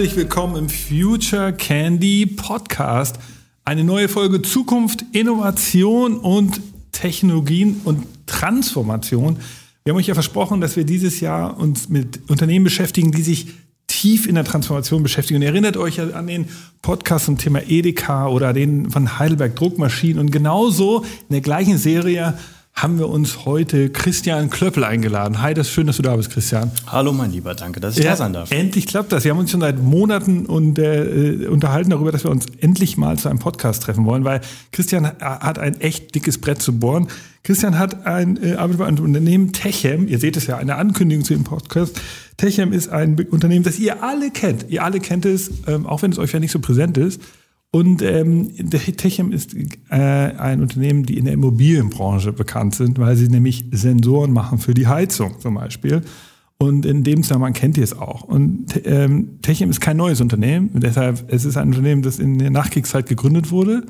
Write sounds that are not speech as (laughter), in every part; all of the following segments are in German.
Herzlich willkommen im Future Candy Podcast. Eine neue Folge Zukunft, Innovation und Technologien und Transformation. Wir haben euch ja versprochen, dass wir dieses Jahr uns mit Unternehmen beschäftigen, die sich tief in der Transformation beschäftigen. Und ihr erinnert euch an den Podcast zum Thema Edeka oder den von Heidelberg Druckmaschinen. Und genauso in der gleichen Serie haben wir uns heute Christian Klöppel eingeladen. Hi, das ist schön, dass du da bist, Christian. Hallo, mein Lieber, danke, dass ich ja, da sein darf. Endlich klappt das. Wir haben uns schon seit Monaten und, äh, unterhalten darüber, dass wir uns endlich mal zu einem Podcast treffen wollen, weil Christian hat ein echt dickes Brett zu bohren. Christian hat ein, äh, arbeitet bei einem Unternehmen, Techem. Ihr seht es ja, eine Ankündigung zu dem Podcast. Techem ist ein Unternehmen, das ihr alle kennt. Ihr alle kennt es, ähm, auch wenn es euch ja nicht so präsent ist. Und ähm, Techem ist äh, ein Unternehmen, die in der Immobilienbranche bekannt sind, weil sie nämlich Sensoren machen für die Heizung zum Beispiel. Und in dem Zusammenhang kennt ihr es auch. Und ähm, Techem ist kein neues Unternehmen. Deshalb es ist ein Unternehmen, das in der Nachkriegszeit gegründet wurde.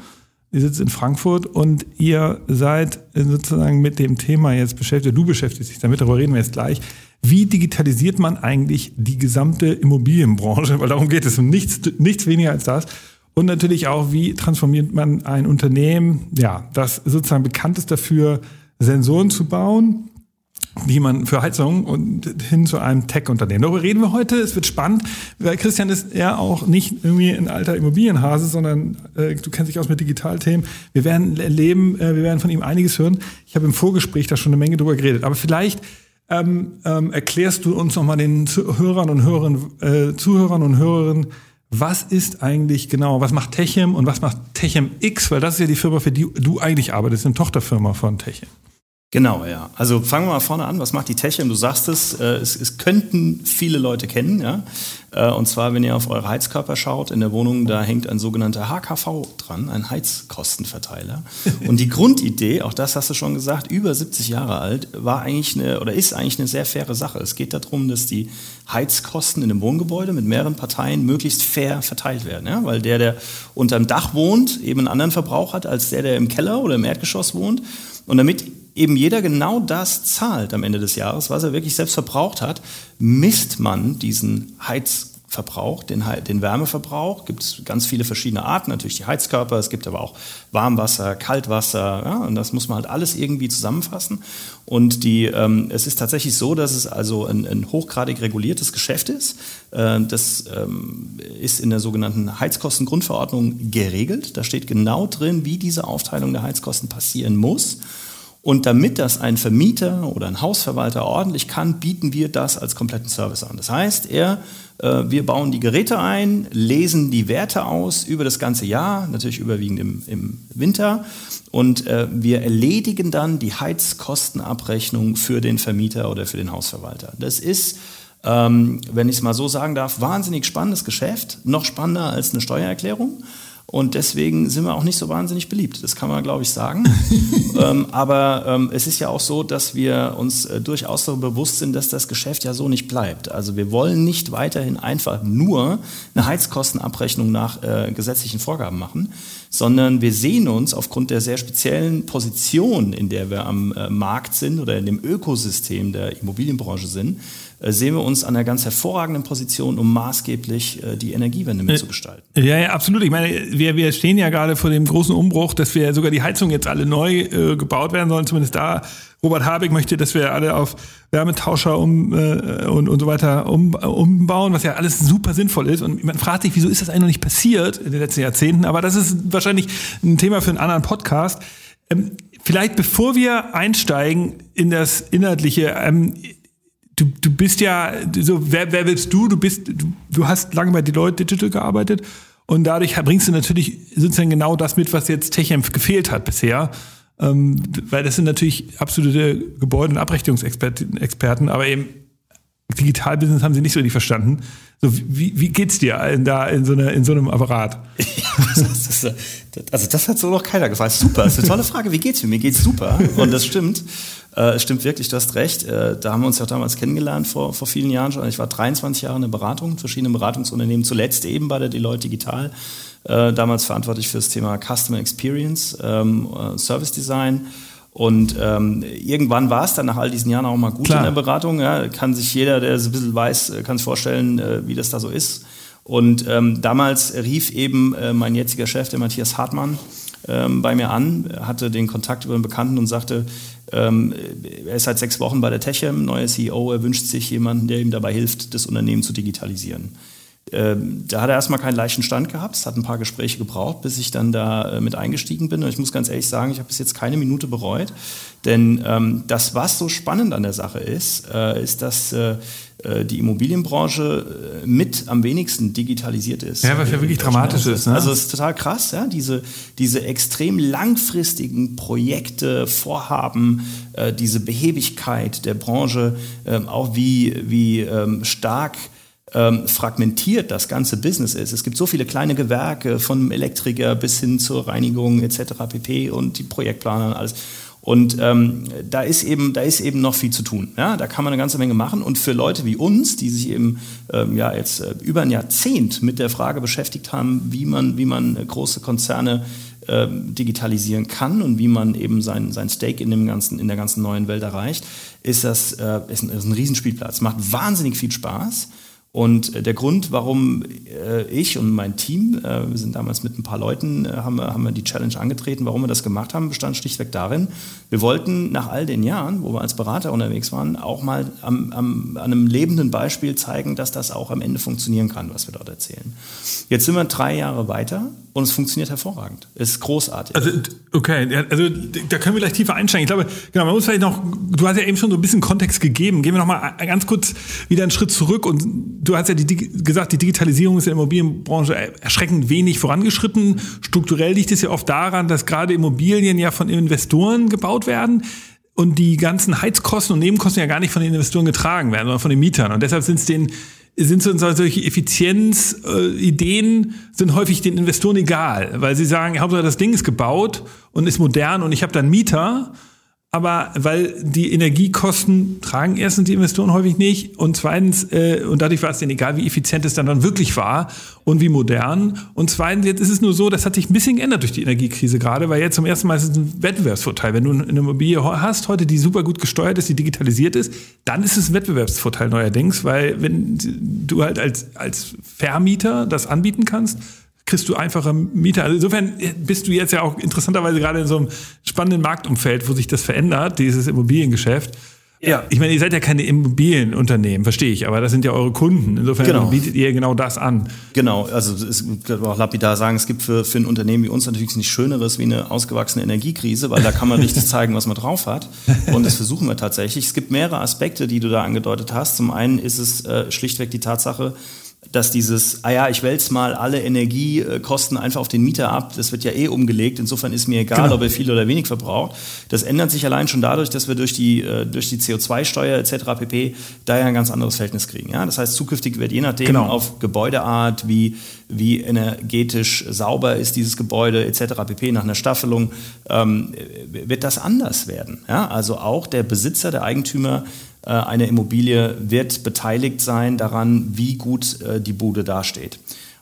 Ihr sitzt in Frankfurt und ihr seid sozusagen mit dem Thema jetzt beschäftigt. Du beschäftigst dich damit, darüber reden wir jetzt gleich. Wie digitalisiert man eigentlich die gesamte Immobilienbranche? Weil darum geht es um nichts, nichts weniger als das. Und natürlich auch, wie transformiert man ein Unternehmen, ja, das sozusagen bekannt ist dafür, Sensoren zu bauen, wie man für Heizung und hin zu einem Tech-Unternehmen. Darüber reden wir heute. Es wird spannend, weil Christian ist ja auch nicht irgendwie ein alter Immobilienhase, sondern äh, du kennst dich aus mit Digitalthemen. Wir werden erleben, äh, wir werden von ihm einiges hören. Ich habe im Vorgespräch da schon eine Menge drüber geredet. Aber vielleicht ähm, ähm, erklärst du uns nochmal den Hörern und Hörern, äh, Zuhörern und Hörerinnen, was ist eigentlich genau, was macht Techem und was macht Techem X? Weil das ist ja die Firma, für die du eigentlich arbeitest, eine Tochterfirma von Techem. Genau, ja. Also fangen wir mal vorne an. Was macht die Techem? Du sagst es, äh, es, es könnten viele Leute kennen, ja. Äh, und zwar, wenn ihr auf eure Heizkörper schaut, in der Wohnung, da hängt ein sogenannter HKV dran, ein Heizkostenverteiler. (laughs) Und die Grundidee, auch das hast du schon gesagt, über 70 Jahre alt, war eigentlich eine oder ist eigentlich eine sehr faire Sache. Es geht darum, dass die Heizkosten in einem Wohngebäude mit mehreren Parteien möglichst fair verteilt werden. Ja? Weil der, der unter dem Dach wohnt, eben einen anderen Verbrauch hat als der, der im Keller oder im Erdgeschoss wohnt. Und damit eben jeder genau das zahlt am Ende des Jahres, was er wirklich selbst verbraucht hat, misst man diesen Heizverbrauch, den, den Wärmeverbrauch. Gibt es ganz viele verschiedene Arten, natürlich die Heizkörper, es gibt aber auch Warmwasser, Kaltwasser, ja, und das muss man halt alles irgendwie zusammenfassen. Und die, ähm, es ist tatsächlich so, dass es also ein, ein hochgradig reguliertes Geschäft ist. Äh, das ähm, ist in der sogenannten Heizkostengrundverordnung geregelt. Da steht genau drin, wie diese Aufteilung der Heizkosten passieren muss. Und damit das ein Vermieter oder ein Hausverwalter ordentlich kann, bieten wir das als kompletten Service an. Das heißt, er, äh, wir bauen die Geräte ein, lesen die Werte aus über das ganze Jahr, natürlich überwiegend im, im Winter, und äh, wir erledigen dann die Heizkostenabrechnung für den Vermieter oder für den Hausverwalter. Das ist ähm, wenn ich es mal so sagen darf, wahnsinnig spannendes Geschäft, noch spannender als eine Steuererklärung. Und deswegen sind wir auch nicht so wahnsinnig beliebt. Das kann man, glaube ich, sagen. (laughs) ähm, aber ähm, es ist ja auch so, dass wir uns äh, durchaus so bewusst sind, dass das Geschäft ja so nicht bleibt. Also wir wollen nicht weiterhin einfach nur eine Heizkostenabrechnung nach äh, gesetzlichen Vorgaben machen, sondern wir sehen uns aufgrund der sehr speziellen Position, in der wir am äh, Markt sind oder in dem Ökosystem der Immobilienbranche sind, sehen wir uns an einer ganz hervorragenden Position, um maßgeblich äh, die Energiewende mitzugestalten. Ja, ja, absolut. Ich meine, wir, wir stehen ja gerade vor dem großen Umbruch, dass wir sogar die Heizung jetzt alle neu äh, gebaut werden sollen, zumindest da. Robert Habeck möchte, dass wir alle auf Wärmetauscher um, äh, und, und so weiter um, umbauen, was ja alles super sinnvoll ist. Und man fragt sich, wieso ist das eigentlich noch nicht passiert in den letzten Jahrzehnten? Aber das ist wahrscheinlich ein Thema für einen anderen Podcast. Ähm, vielleicht bevor wir einsteigen in das Inhaltliche, ähm, du, du bist ja, so, wer, wer willst du? Du bist, du, du hast lange bei Deloitte Digital gearbeitet und dadurch bringst du natürlich sozusagen genau das mit, was jetzt TechEmpf gefehlt hat bisher. Ähm, weil das sind natürlich absolute Gebäude- und Abrechnungsexperten, aber eben Digitalbusiness haben sie nicht so richtig verstanden. So, wie, wie geht's dir in, da in so, einer, in so einem Apparat? (laughs) ist, also das hat so noch keiner gefragt. Super, das ist eine tolle Frage. Wie geht's mir? Mir geht's super. Und das stimmt. Äh, es stimmt wirklich, du hast recht. Äh, da haben wir uns ja damals kennengelernt, vor, vor vielen Jahren schon. Ich war 23 Jahre in der Beratung, verschiedenen Beratungsunternehmen, zuletzt eben bei der Deloitte Digital. Äh, damals verantwortlich für das Thema Customer Experience, ähm, Service Design Und ähm, irgendwann war es dann nach all diesen Jahren auch mal gut Klar. in der Beratung. Ja. Kann sich jeder, der es ein bisschen weiß, kann sich vorstellen, äh, wie das da so ist. Und ähm, damals rief eben äh, mein jetziger Chef, der Matthias Hartmann, ähm, bei mir an, hatte den Kontakt über einen Bekannten und sagte, ähm, er ist seit sechs Wochen bei der Techem, neuer CEO, er wünscht sich jemanden, der ihm dabei hilft, das Unternehmen zu digitalisieren. Ähm, da hat er erstmal keinen leichten Stand gehabt. Es hat ein paar Gespräche gebraucht, bis ich dann da äh, mit eingestiegen bin. Und ich muss ganz ehrlich sagen, ich habe bis jetzt keine Minute bereut. Denn ähm, das, was so spannend an der Sache ist, äh, ist, dass äh, äh die Immobilienbranche äh, mit am wenigsten digitalisiert ist. Ja, was ja wirklich dramatisch ist. Ne? Also es ist total krass, ja, diese, diese extrem langfristigen Projekte, Vorhaben, diese Behebigkeit der Branche, ähm, auch wie, wie ähm, stark ähm, fragmentiert das ganze Business ist. Es gibt so viele kleine Gewerke, von Elektriker bis hin zur Reinigung etc. pp. und die Projektplaner und alles. Und ähm, da, ist eben, da ist eben noch viel zu tun. Ja? Da kann man eine ganze Menge machen. Und für Leute wie uns, die sich eben ähm, ja, jetzt äh, über ein Jahrzehnt mit der Frage beschäftigt haben, wie man, wie man große Konzerne ähm, digitalisieren kann und wie man eben sein, sein Stake in, dem ganzen, in der ganzen neuen Welt erreicht, ist das äh, ist ein, ist ein Riesenspielplatz. Macht wahnsinnig viel Spaß. Und äh, der Grund, warum äh, ich und mein Team, äh, wir sind damals mit ein paar Leuten, haben, haben wir die Challenge angetreten, warum wir das gemacht haben, bestand schlichtweg darin, wir wollten nach all den Jahren, wo wir als Berater unterwegs waren, auch mal am, am, an einem lebenden Beispiel zeigen, dass das auch am Ende funktionieren kann, was wir dort erzählen. Jetzt sind wir drei Jahre weiter und es funktioniert hervorragend. Es ist großartig. Also, okay, also da können wir gleich tiefer einsteigen. Ich glaube, genau, man muss vielleicht noch, du hast ja eben schon so ein bisschen Kontext gegeben. Gehen wir noch mal ganz kurz wieder einen Schritt zurück und du hast ja die, gesagt, die Digitalisierung ist in der Immobilienbranche erschreckend wenig vorangeschritten. Strukturell liegt es ja oft daran, dass gerade Immobilien ja von Investoren gebaut werden und die ganzen Heizkosten und Nebenkosten ja gar nicht von den Investoren getragen werden, sondern von den Mietern. Und deshalb sind es den sind so solche Effizienzideen äh, sind häufig den Investoren egal, weil sie sagen, Hauptsache das Ding ist gebaut und ist modern und ich habe dann Mieter aber weil die Energiekosten tragen erstens die Investoren häufig nicht und zweitens, äh, und dadurch war es denen egal, wie effizient es dann, dann wirklich war und wie modern. Und zweitens, jetzt ist es nur so, das hat sich ein bisschen geändert durch die Energiekrise gerade, weil jetzt zum ersten Mal ist es ein Wettbewerbsvorteil. Wenn du eine Immobilie hast heute, die super gut gesteuert ist, die digitalisiert ist, dann ist es ein Wettbewerbsvorteil neuerdings, weil wenn du halt als, als Vermieter das anbieten kannst, kriegst du einfache Mieter. Also insofern bist du jetzt ja auch interessanterweise gerade in so einem spannenden Marktumfeld, wo sich das verändert, dieses Immobiliengeschäft. Ja. Ich meine, ihr seid ja keine Immobilienunternehmen, verstehe ich, aber das sind ja eure Kunden. Insofern genau. bietet ihr genau das an. Genau, also es kann auch lapidar sagen, es gibt für, für ein Unternehmen wie uns natürlich nichts Schöneres wie eine ausgewachsene Energiekrise, weil da kann man richtig (laughs) zeigen, was man drauf hat. Und das versuchen wir tatsächlich. Es gibt mehrere Aspekte, die du da angedeutet hast. Zum einen ist es äh, schlichtweg die Tatsache, dass dieses, ah ja, ich wälze mal alle Energiekosten einfach auf den Mieter ab, das wird ja eh umgelegt, insofern ist mir egal, genau. ob er viel oder wenig verbraucht. Das ändert sich allein schon dadurch, dass wir durch die, äh, durch die CO2-Steuer etc. pp. da ja ein ganz anderes Verhältnis kriegen. Ja? Das heißt, zukünftig wird je nachdem genau. auf Gebäudeart, wie, wie energetisch sauber ist dieses Gebäude etc. pp. nach einer Staffelung, ähm, wird das anders werden. Ja? Also auch der Besitzer, der Eigentümer eine Immobilie wird beteiligt sein daran, wie gut äh, die Bude dasteht.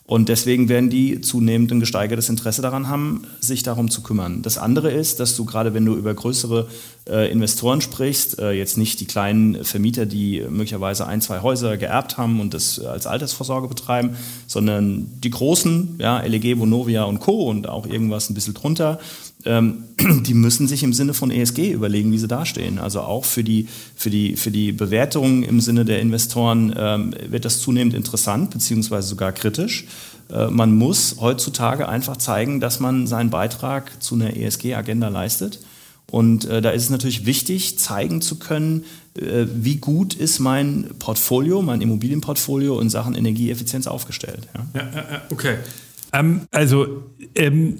Und deswegen werden die zunehmend ein gesteigertes Interesse daran haben, sich darum zu kümmern. Das andere ist, dass du gerade, wenn du über größere äh, Investoren sprichst, äh, jetzt nicht die kleinen Vermieter, die möglicherweise ein, zwei Häuser geerbt haben und das als Altersvorsorge betreiben, sondern die großen, ja, LEG, Vonovia und Co. und auch irgendwas ein bisschen drunter, (clears throat) die müssen sich im Sinne von ESG überlegen, wie sie dastehen. Also auch für die, für die, für die Bewertung im Sinne der Investoren ähm, wird das zunehmend interessant, beziehungsweise sogar kritisch. Äh, man muss heutzutage einfach zeigen, dass man seinen Beitrag zu einer ESG-Agenda leistet. Und äh, da ist es natürlich wichtig, zeigen zu können, äh, wie gut ist mein Portfolio, mein Immobilienportfolio in Sachen Energieeffizienz aufgestellt. Ja, ja okay. Ähm, also ähm,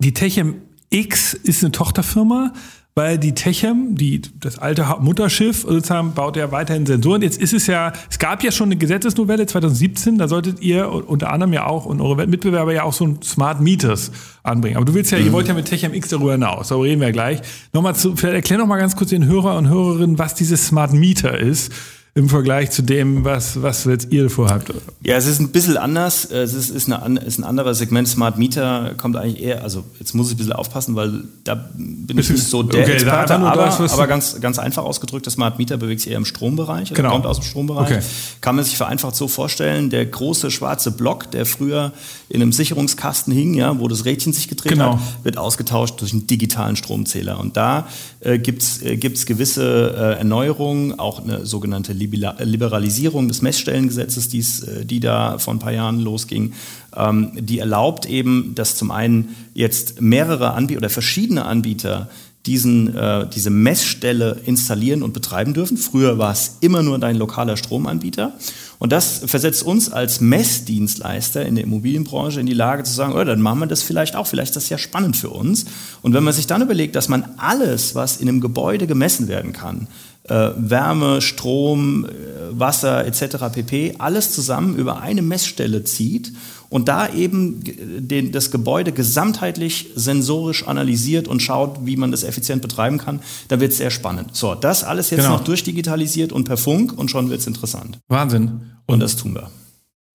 die Techem X ist eine Tochterfirma, weil die Techem, die, das alte Mutterschiff, sozusagen, baut ja weiterhin Sensoren. Jetzt ist es ja, es gab ja schon eine Gesetzesnovelle 2017, da solltet ihr unter anderem ja auch und eure Mitbewerber ja auch so ein Smart Meters anbringen. Aber du willst ja, mhm. ihr wollt ja mit Techem X darüber hinaus, darüber reden wir gleich. Nochmal zu, vielleicht erklär noch mal ganz kurz den Hörer und Hörerinnen, was dieses Smart Meter ist. Im Vergleich zu dem, was, was jetzt ihr vorhabt? Ja, es ist ein bisschen anders. Es ist, ist, eine, ist ein anderes Segment. Smart Meter kommt eigentlich eher, also jetzt muss ich ein bisschen aufpassen, weil da bin ich nicht so der okay, Experte, aber, das, aber ganz, ganz einfach ausgedrückt, das Smart Meter bewegt sich eher im Strombereich, genau. kommt aus dem Strombereich. Okay. Kann man sich vereinfacht so vorstellen, der große schwarze Block, der früher in einem Sicherungskasten hing, ja, wo das Rädchen sich gedreht genau. hat, wird ausgetauscht durch einen digitalen Stromzähler. Und da äh, gibt es äh, gewisse äh, Erneuerungen, auch eine sogenannte Liberalisierung des Messstellengesetzes, die's, äh, die da vor ein paar Jahren losging, ähm, die erlaubt eben, dass zum einen jetzt mehrere Anbieter oder verschiedene Anbieter diesen, äh, diese Messstelle installieren und betreiben dürfen. Früher war es immer nur dein lokaler Stromanbieter. Und das versetzt uns als Messdienstleister in der Immobilienbranche in die Lage zu sagen, oh, dann machen wir das vielleicht auch, vielleicht ist das ja spannend für uns. Und wenn man sich dann überlegt, dass man alles, was in einem Gebäude gemessen werden kann, äh, Wärme, Strom, äh, Wasser etc. pp. alles zusammen über eine Messstelle zieht und da eben den, das Gebäude gesamtheitlich sensorisch analysiert und schaut, wie man das effizient betreiben kann, dann wird es sehr spannend. So, das alles jetzt genau. noch durchdigitalisiert und per Funk und schon wird es interessant. Wahnsinn. Und, und das tun wir.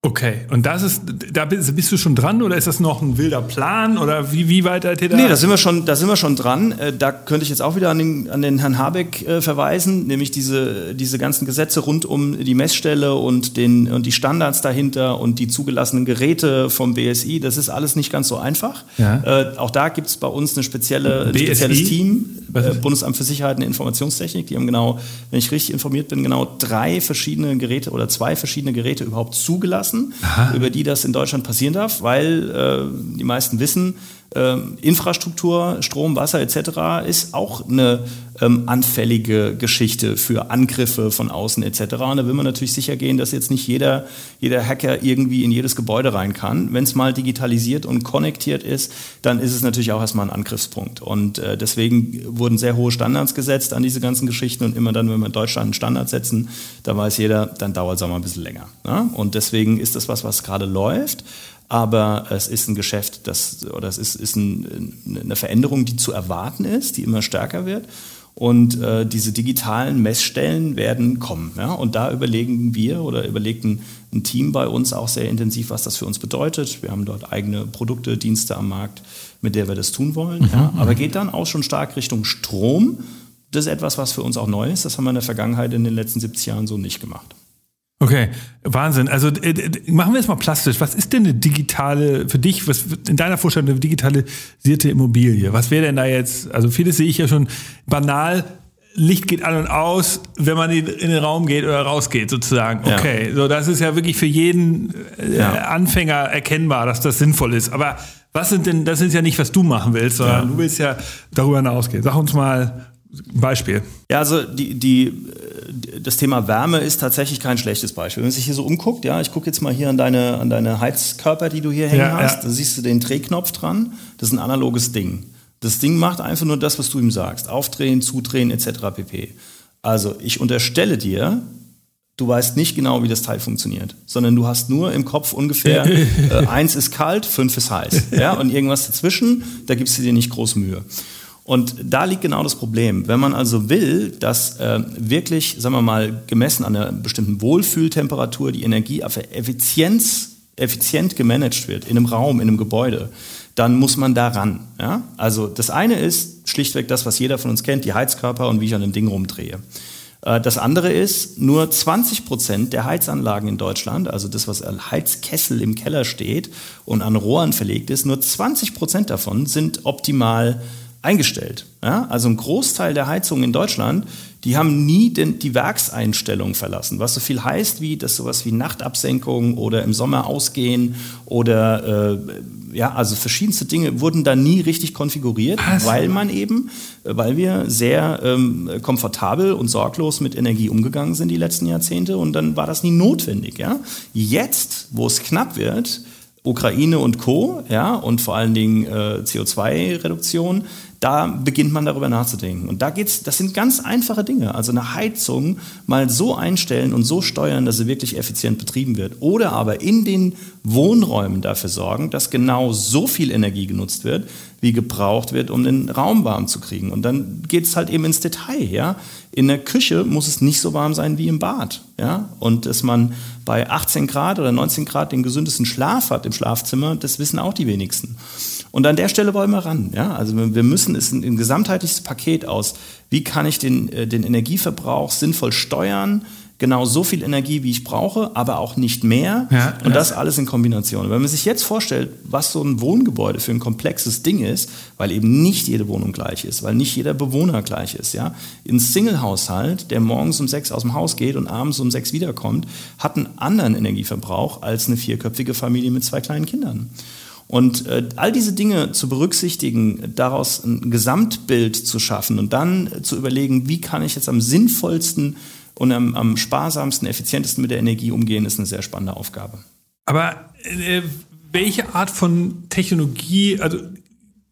Okay, und das ist, da bist, bist, du schon dran oder ist das noch ein wilder Plan oder wie, wie weit seid ihr da? Nee, da sind wir schon, da sind wir schon dran. Äh, da könnte ich jetzt auch wieder an den, an den Herrn Habeck äh, verweisen, nämlich diese, diese ganzen Gesetze rund um die Messstelle und, den, und die Standards dahinter und die zugelassenen Geräte vom BSI. Das ist alles nicht ganz so einfach. Ja. Äh, auch da gibt es bei uns eine spezielle, ein spezielles Team, äh, Bundesamt für Sicherheit und Informationstechnik. Die haben genau, wenn ich richtig informiert bin, genau drei verschiedene Geräte oder zwei verschiedene Geräte überhaupt zugelassen lassen, Aha. über die das in Deutschland passieren darf, weil äh, die meisten wissen, ähm, Infrastruktur, Strom, Wasser etc. ist auch eine ähm, anfällige Geschichte für Angriffe von außen etc. Und da will man natürlich sicher gehen, dass jetzt nicht jeder, jeder Hacker irgendwie in jedes Gebäude rein kann. Wenn es mal digitalisiert und konnektiert ist, dann ist es natürlich auch erstmal ein Angriffspunkt. Und äh, deswegen wurden sehr hohe Standards gesetzt an diese ganzen Geschichten. Und immer dann, wenn wir in Deutschland einen Standard setzen, da weiß jeder, dann dauert es auch mal ein bisschen länger. Ja? Und deswegen ist das was, was gerade läuft aber es ist ein Geschäft, das, oder es ist, ist ein, eine Veränderung, die zu erwarten ist, die immer stärker wird. Und äh, diese digitalen Messstellen werden kommen. Ja? Und da überlegen wir oder überlegt ein, ein, Team bei uns auch sehr intensiv, was das für uns bedeutet. Wir haben dort eigene Produkte, Dienste am Markt, mit der wir das tun wollen. Mhm, ja? Aber geht dann auch schon stark Richtung Strom. Das ist etwas, was für uns auch neu ist. Das haben wir in der Vergangenheit in den letzten 70 Jahren so nicht gemacht. Okay, Wahnsinn. Also äh, machen wir es mal plastisch. Was ist denn eine digitale, für dich, was in deiner Vorstellung eine digitalisierte Immobilie? Was wäre denn da jetzt, also vieles sehe ich ja schon banal, Licht geht an und aus, wenn man in, den Raum geht oder rausgeht, sozusagen. Okay, ja. so das ist ja wirklich für jeden äh, ja. Anfänger erkennbar, dass das sinnvoll ist. Aber was sind denn, das ist ja nicht, was du machen willst, sondern ja. du willst ja darüber hinausgehen. Sag uns mal Beispiel. Ja, also die, die das Thema Wärme ist tatsächlich kein schlechtes Beispiel. Wenn man sich hier so umguckt, ja, ich gucke jetzt mal hier an deine, an deine Heizkörper, die du hier hängen ja, hast, ja. da siehst du den Drehknopf dran. Das ist ein analoges Ding. Das Ding macht einfach nur das, was du ihm sagst. Aufdrehen, zudrehen, etc. pp. Also ich unterstelle dir, du weißt nicht genau, wie das Teil funktioniert, sondern du hast nur im Kopf ungefähr, (laughs) äh, eins ist kalt, fünf ist heiß. Ja? Und irgendwas dazwischen, da gibst du dir nicht groß Mühe. Und da liegt genau das Problem. Wenn man also will, dass äh, wirklich, sagen wir mal, gemessen an einer bestimmten Wohlfühltemperatur die Energie auf Effizienz, effizient gemanagt wird in einem Raum, in einem Gebäude, dann muss man da ran. Ja? Also das eine ist schlichtweg das, was jeder von uns kennt, die Heizkörper und wie ich an dem Ding rumdrehe. Äh, das andere ist, nur 20 Prozent der Heizanlagen in Deutschland, also das, was als Heizkessel im Keller steht und an Rohren verlegt ist, nur 20 Prozent davon sind optimal eingestellt. Ja? Also ein Großteil der Heizungen in Deutschland, die haben nie den, die Werkseinstellung verlassen, was so viel heißt wie, dass sowas wie Nachtabsenkung oder im Sommer ausgehen oder äh, ja, also verschiedenste Dinge wurden da nie richtig konfiguriert, also. weil man eben, weil wir sehr ähm, komfortabel und sorglos mit Energie umgegangen sind die letzten Jahrzehnte und dann war das nie notwendig. Ja? Jetzt, wo es knapp wird, Ukraine und Co. Ja, und vor allen Dingen äh, CO2-Reduktion, da beginnt man darüber nachzudenken. Und da geht's, das sind ganz einfache Dinge. Also eine Heizung mal so einstellen und so steuern, dass sie wirklich effizient betrieben wird. Oder aber in den Wohnräumen dafür sorgen, dass genau so viel Energie genutzt wird, wie gebraucht wird, um den Raum warm zu kriegen. Und dann geht es halt eben ins Detail. Ja? In der Küche muss es nicht so warm sein wie im Bad. Ja? Und dass man bei 18 Grad oder 19 Grad den gesündesten Schlaf hat im Schlafzimmer, das wissen auch die wenigsten. Und an der Stelle wollen wir ran. Ja? Also wir müssen es ein, ein gesamtheitliches Paket aus, wie kann ich den, äh, den Energieverbrauch sinnvoll steuern, genau so viel Energie, wie ich brauche, aber auch nicht mehr. Ja, und ja. das alles in Kombination. wenn man sich jetzt vorstellt, was so ein Wohngebäude für ein komplexes Ding ist, weil eben nicht jede Wohnung gleich ist, weil nicht jeder Bewohner gleich ist. Ja? Ein Single-Haushalt, der morgens um sechs aus dem Haus geht und abends um sechs wiederkommt, hat einen anderen Energieverbrauch als eine vierköpfige Familie mit zwei kleinen Kindern. Und äh, all diese Dinge zu berücksichtigen, daraus ein Gesamtbild zu schaffen und dann zu überlegen, wie kann ich jetzt am sinnvollsten und am, am sparsamsten, effizientesten mit der Energie umgehen, ist eine sehr spannende Aufgabe. Aber äh, welche Art von Technologie, also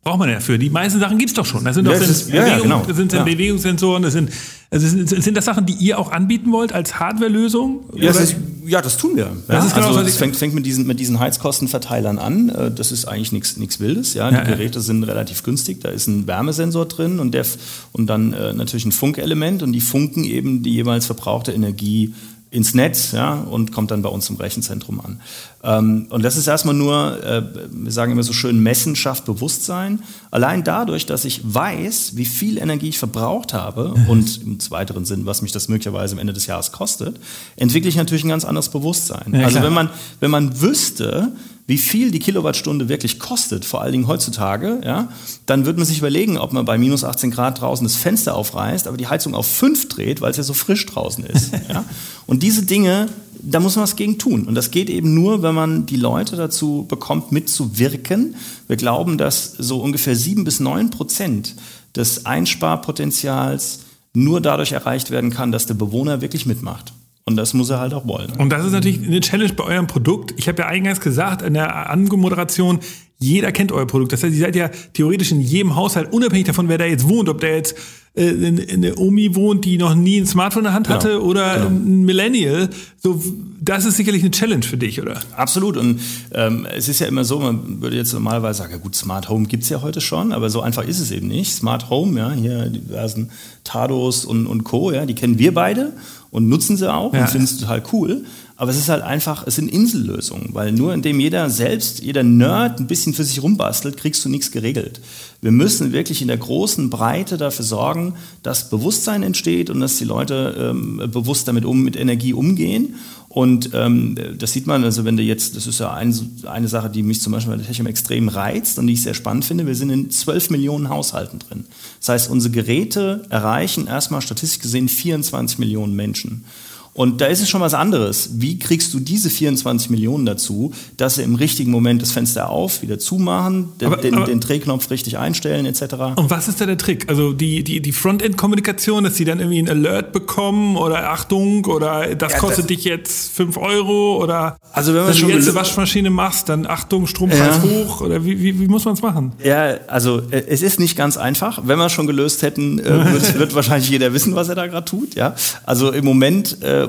braucht man dafür? Die meisten Sachen gibt es doch schon. Das sind doch ja, sind, Bewegung, ja, genau. das sind ja. Bewegungssensoren, das sind, also sind, sind das Sachen, die ihr auch anbieten wollt als Hardwarelösung? Ja, das, ja, das tun wir. Das ist genau, also es fängt, fängt mit, diesen, mit diesen Heizkostenverteilern an. Äh, das ist eigentlich nichts Wildes. Ja? Die Geräte sind relativ günstig. Da ist ein Wärmesensor drin und, der, und dann äh, natürlich ein Funkelement und die funken eben die jeweils verbrauchte Energie ins Netz ja, und kommt dann bei uns im Rechenzentrum an. Ähm, und das ist erstmal nur, äh, wir sagen immer so schön, Messen schafft Bewusstsein. Allein dadurch, dass ich weiß, wie viel Energie ich verbraucht habe (laughs) und im weiteren Sinn, was mich das möglicherweise am Ende des Jahres kostet, entwickle ich natürlich ein ganz anderes Bewusstsein. Ja, also wenn man, wenn man wüsste, wie viel die Kilowattstunde wirklich kostet, vor allen Dingen heutzutage, ja, dann wird man sich überlegen, ob man bei minus 18 Grad draußen das Fenster aufreißt, aber die Heizung auf 5 dreht, weil es ja so frisch draußen ist. (laughs) ja. Und diese Dinge, da muss man was gegen tun. Und das geht eben nur, wenn man die Leute dazu bekommt, mitzuwirken. Wir glauben, dass so ungefähr 7 bis 9 Prozent des Einsparpotenzials nur dadurch erreicht werden kann, dass der Bewohner wirklich mitmacht. Und das muss er halt auch wollen. Und das ist natürlich eine Challenge bei eurem Produkt. Ich habe ja eingangs gesagt in der Anmoderation, jeder kennt euer Produkt. Das heißt, ihr seid ja theoretisch in jedem Haushalt, unabhängig davon, wer da jetzt wohnt, ob der jetzt äh, in, in der Omi wohnt, die noch nie ein Smartphone in der Hand genau. hatte oder genau. ein Millennial. So, das ist sicherlich eine Challenge für dich, oder? Absolut. Und ähm, es ist ja immer so, man würde jetzt normalerweise sagen, ja gut, Smart Home gibt's ja heute schon, aber so einfach ist es eben nicht. Smart Home, ja, hier diversen Tados und, und Co., ja, die kennen wir beide und nutzen sie auch ja. und finden es total cool. Aber es ist halt einfach, es sind Insellösungen, weil nur indem jeder selbst, jeder Nerd ein bisschen für sich rumbastelt, kriegst du nichts geregelt. Wir müssen wirklich in der großen Breite dafür sorgen, dass Bewusstsein entsteht und dass die Leute ähm, bewusst damit um, mit Energie umgehen. Und ähm, das sieht man, also wenn du jetzt, das ist ja ein, eine Sache, die mich zum Beispiel bei der Technik extrem reizt und die ich sehr spannend finde, wir sind in 12 Millionen Haushalten drin. Das heißt, unsere Geräte erreichen erstmal statistisch gesehen 24 Millionen Menschen. Und da ist es schon was anderes. Wie kriegst du diese 24 Millionen dazu, dass sie im richtigen Moment das Fenster auf, wieder zumachen, den, aber, den, aber, den Drehknopf richtig einstellen, etc. Und was ist da der Trick? Also die, die, die Frontend-Kommunikation, dass sie dann irgendwie ein Alert bekommen oder Achtung oder das ja, kostet das dich jetzt 5 Euro oder also wenn, man schon du jetzt eine Waschmaschine machst, dann Achtung, Strompreis ja. hoch oder wie, wie, wie muss man es machen? Ja, also äh, es ist nicht ganz einfach. Wenn wir es schon gelöst hätten, äh, wird, (laughs) wird, wahrscheinlich jeder wissen, was er da gerade tut. Ja? Also im Moment äh,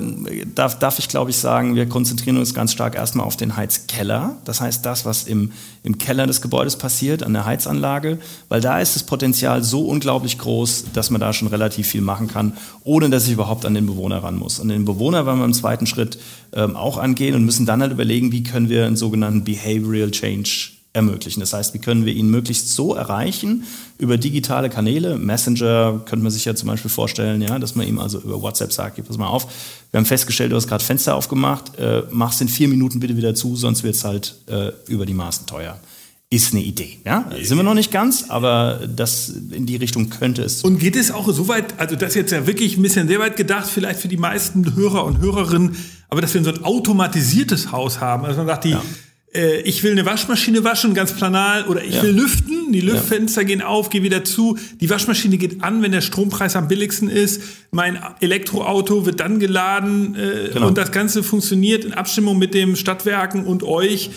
darf, darf ich, glaube ich, sagen, wir konzentrieren uns ganz stark erstmal auf den Heizkeller. Das heißt, das, was im, im Keller des Gebäudes passiert, an der Heizanlage, weil da ist das Potenzial so unglaublich groß, dass man da schon relativ viel machen kann, ohne dass ich überhaupt an den Bewohner ran muss. Und den Bewohner werden wir im zweiten Schritt ähm, auch angehen und müssen dann halt überlegen, wie können wir einen sogenannten Behavioral Change ermöglichen. Das heißt, wie können wir ihn möglichst so erreichen über digitale Kanäle. Messenger könnte man sich ja zum Beispiel vorstellen, ja, dass man ihm also über WhatsApp sagt, gib pass mal auf, wir haben festgestellt, du hast gerade Fenster aufgemacht, äh, mach's in vier Minuten bitte wieder zu, sonst wird's halt äh, über die Maßen teuer. Ist eine Idee. Ja? Sind wir noch nicht ganz, aber das in die Richtung könnte es. Und geht es auch so weit, also das ist jetzt ja wirklich ein bisschen sehr weit gedacht, vielleicht für die meisten Hörer und Hörerinnen, aber dass wir so ein automatisiertes Haus haben. Also man sagt, die, ja äh, ich will eine Waschmaschine waschen, ganz planal, oder ich ja. will lüften, die Lüftfenster ja. gehen auf, gehe wieder zu, die Waschmaschine geht an, wenn der Strompreis am billigsten ist, mein Elektroauto wird dann geladen äh, genau. und das Ganze funktioniert in Abstimmung mit dem Stadtwerken und euch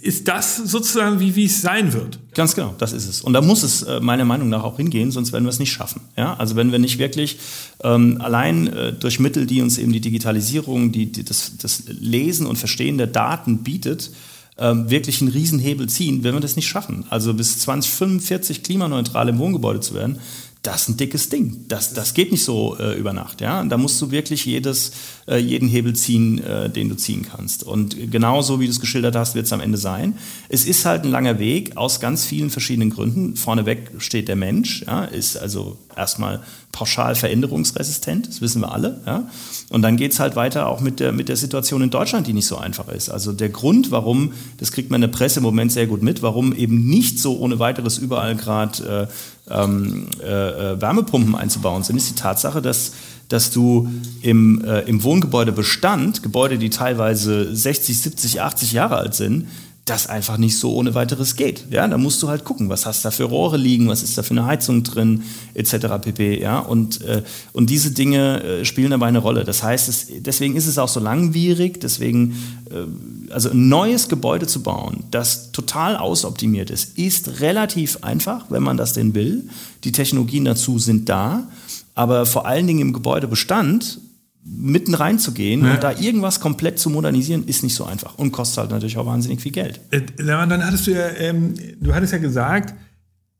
ist das sozusagen, wie, wie es sein wird. Ganz genau, das ist es. Und da muss es äh, meiner Meinung nach auch hingehen, sonst werden wir es nicht schaffen. Ja? Also wenn wir nicht wirklich ähm, allein äh, durch Mittel, die uns eben die Digitalisierung, die, die das, das Lesen und Verstehen der Daten bietet, ähm, wirklich einen Riesenhebel ziehen, werden wir das nicht schaffen. Also bis 2045 klimaneutral im Wohngebäude zu werden, das ist ein dickes Ding. Das, das geht nicht so äh, über Nacht. Ja? Da musst du wirklich jedes, äh, jeden Hebel ziehen, äh, den du ziehen kannst. Und genauso wie du es geschildert hast, wird es am Ende sein. Es ist halt ein langer Weg aus ganz vielen verschiedenen Gründen. Vorneweg steht der Mensch, ja? ist also erstmal pauschal veränderungsresistent, das wissen wir alle. Ja? Und dann geht es halt weiter auch mit der, mit der Situation in Deutschland, die nicht so einfach ist. Also der Grund, warum, das kriegt man in der Presse im Moment sehr gut mit, warum eben nicht so ohne weiteres überall gerade äh, ähm, äh, äh, Wärmepumpen einzubauen sind, ist die Tatsache, dass dass du im, äh, im Wohngebäudebestand, Gebäude, die teilweise 60, 70, 80 Jahre alt sind, das einfach nicht so ohne weiteres geht. Ja, da musst du halt gucken, was hast da für Rohre liegen, was ist da für eine Heizung drin, etc. pp. Ja, und, äh, und diese Dinge äh, spielen dabei eine Rolle. Das heißt, es, deswegen ist es auch so langwierig, deswegen, äh, also ein neues Gebäude zu bauen, das total ausoptimiert ist, ist relativ einfach, wenn man das denn will. Die Technologien dazu sind da. Aber vor allen Dingen im Gebäudebestand mitten reinzugehen ja. und da irgendwas komplett zu modernisieren, ist nicht so einfach und kostet halt natürlich auch wahnsinnig viel Geld. Äh, dann hattest du ja, ähm, du hattest ja gesagt,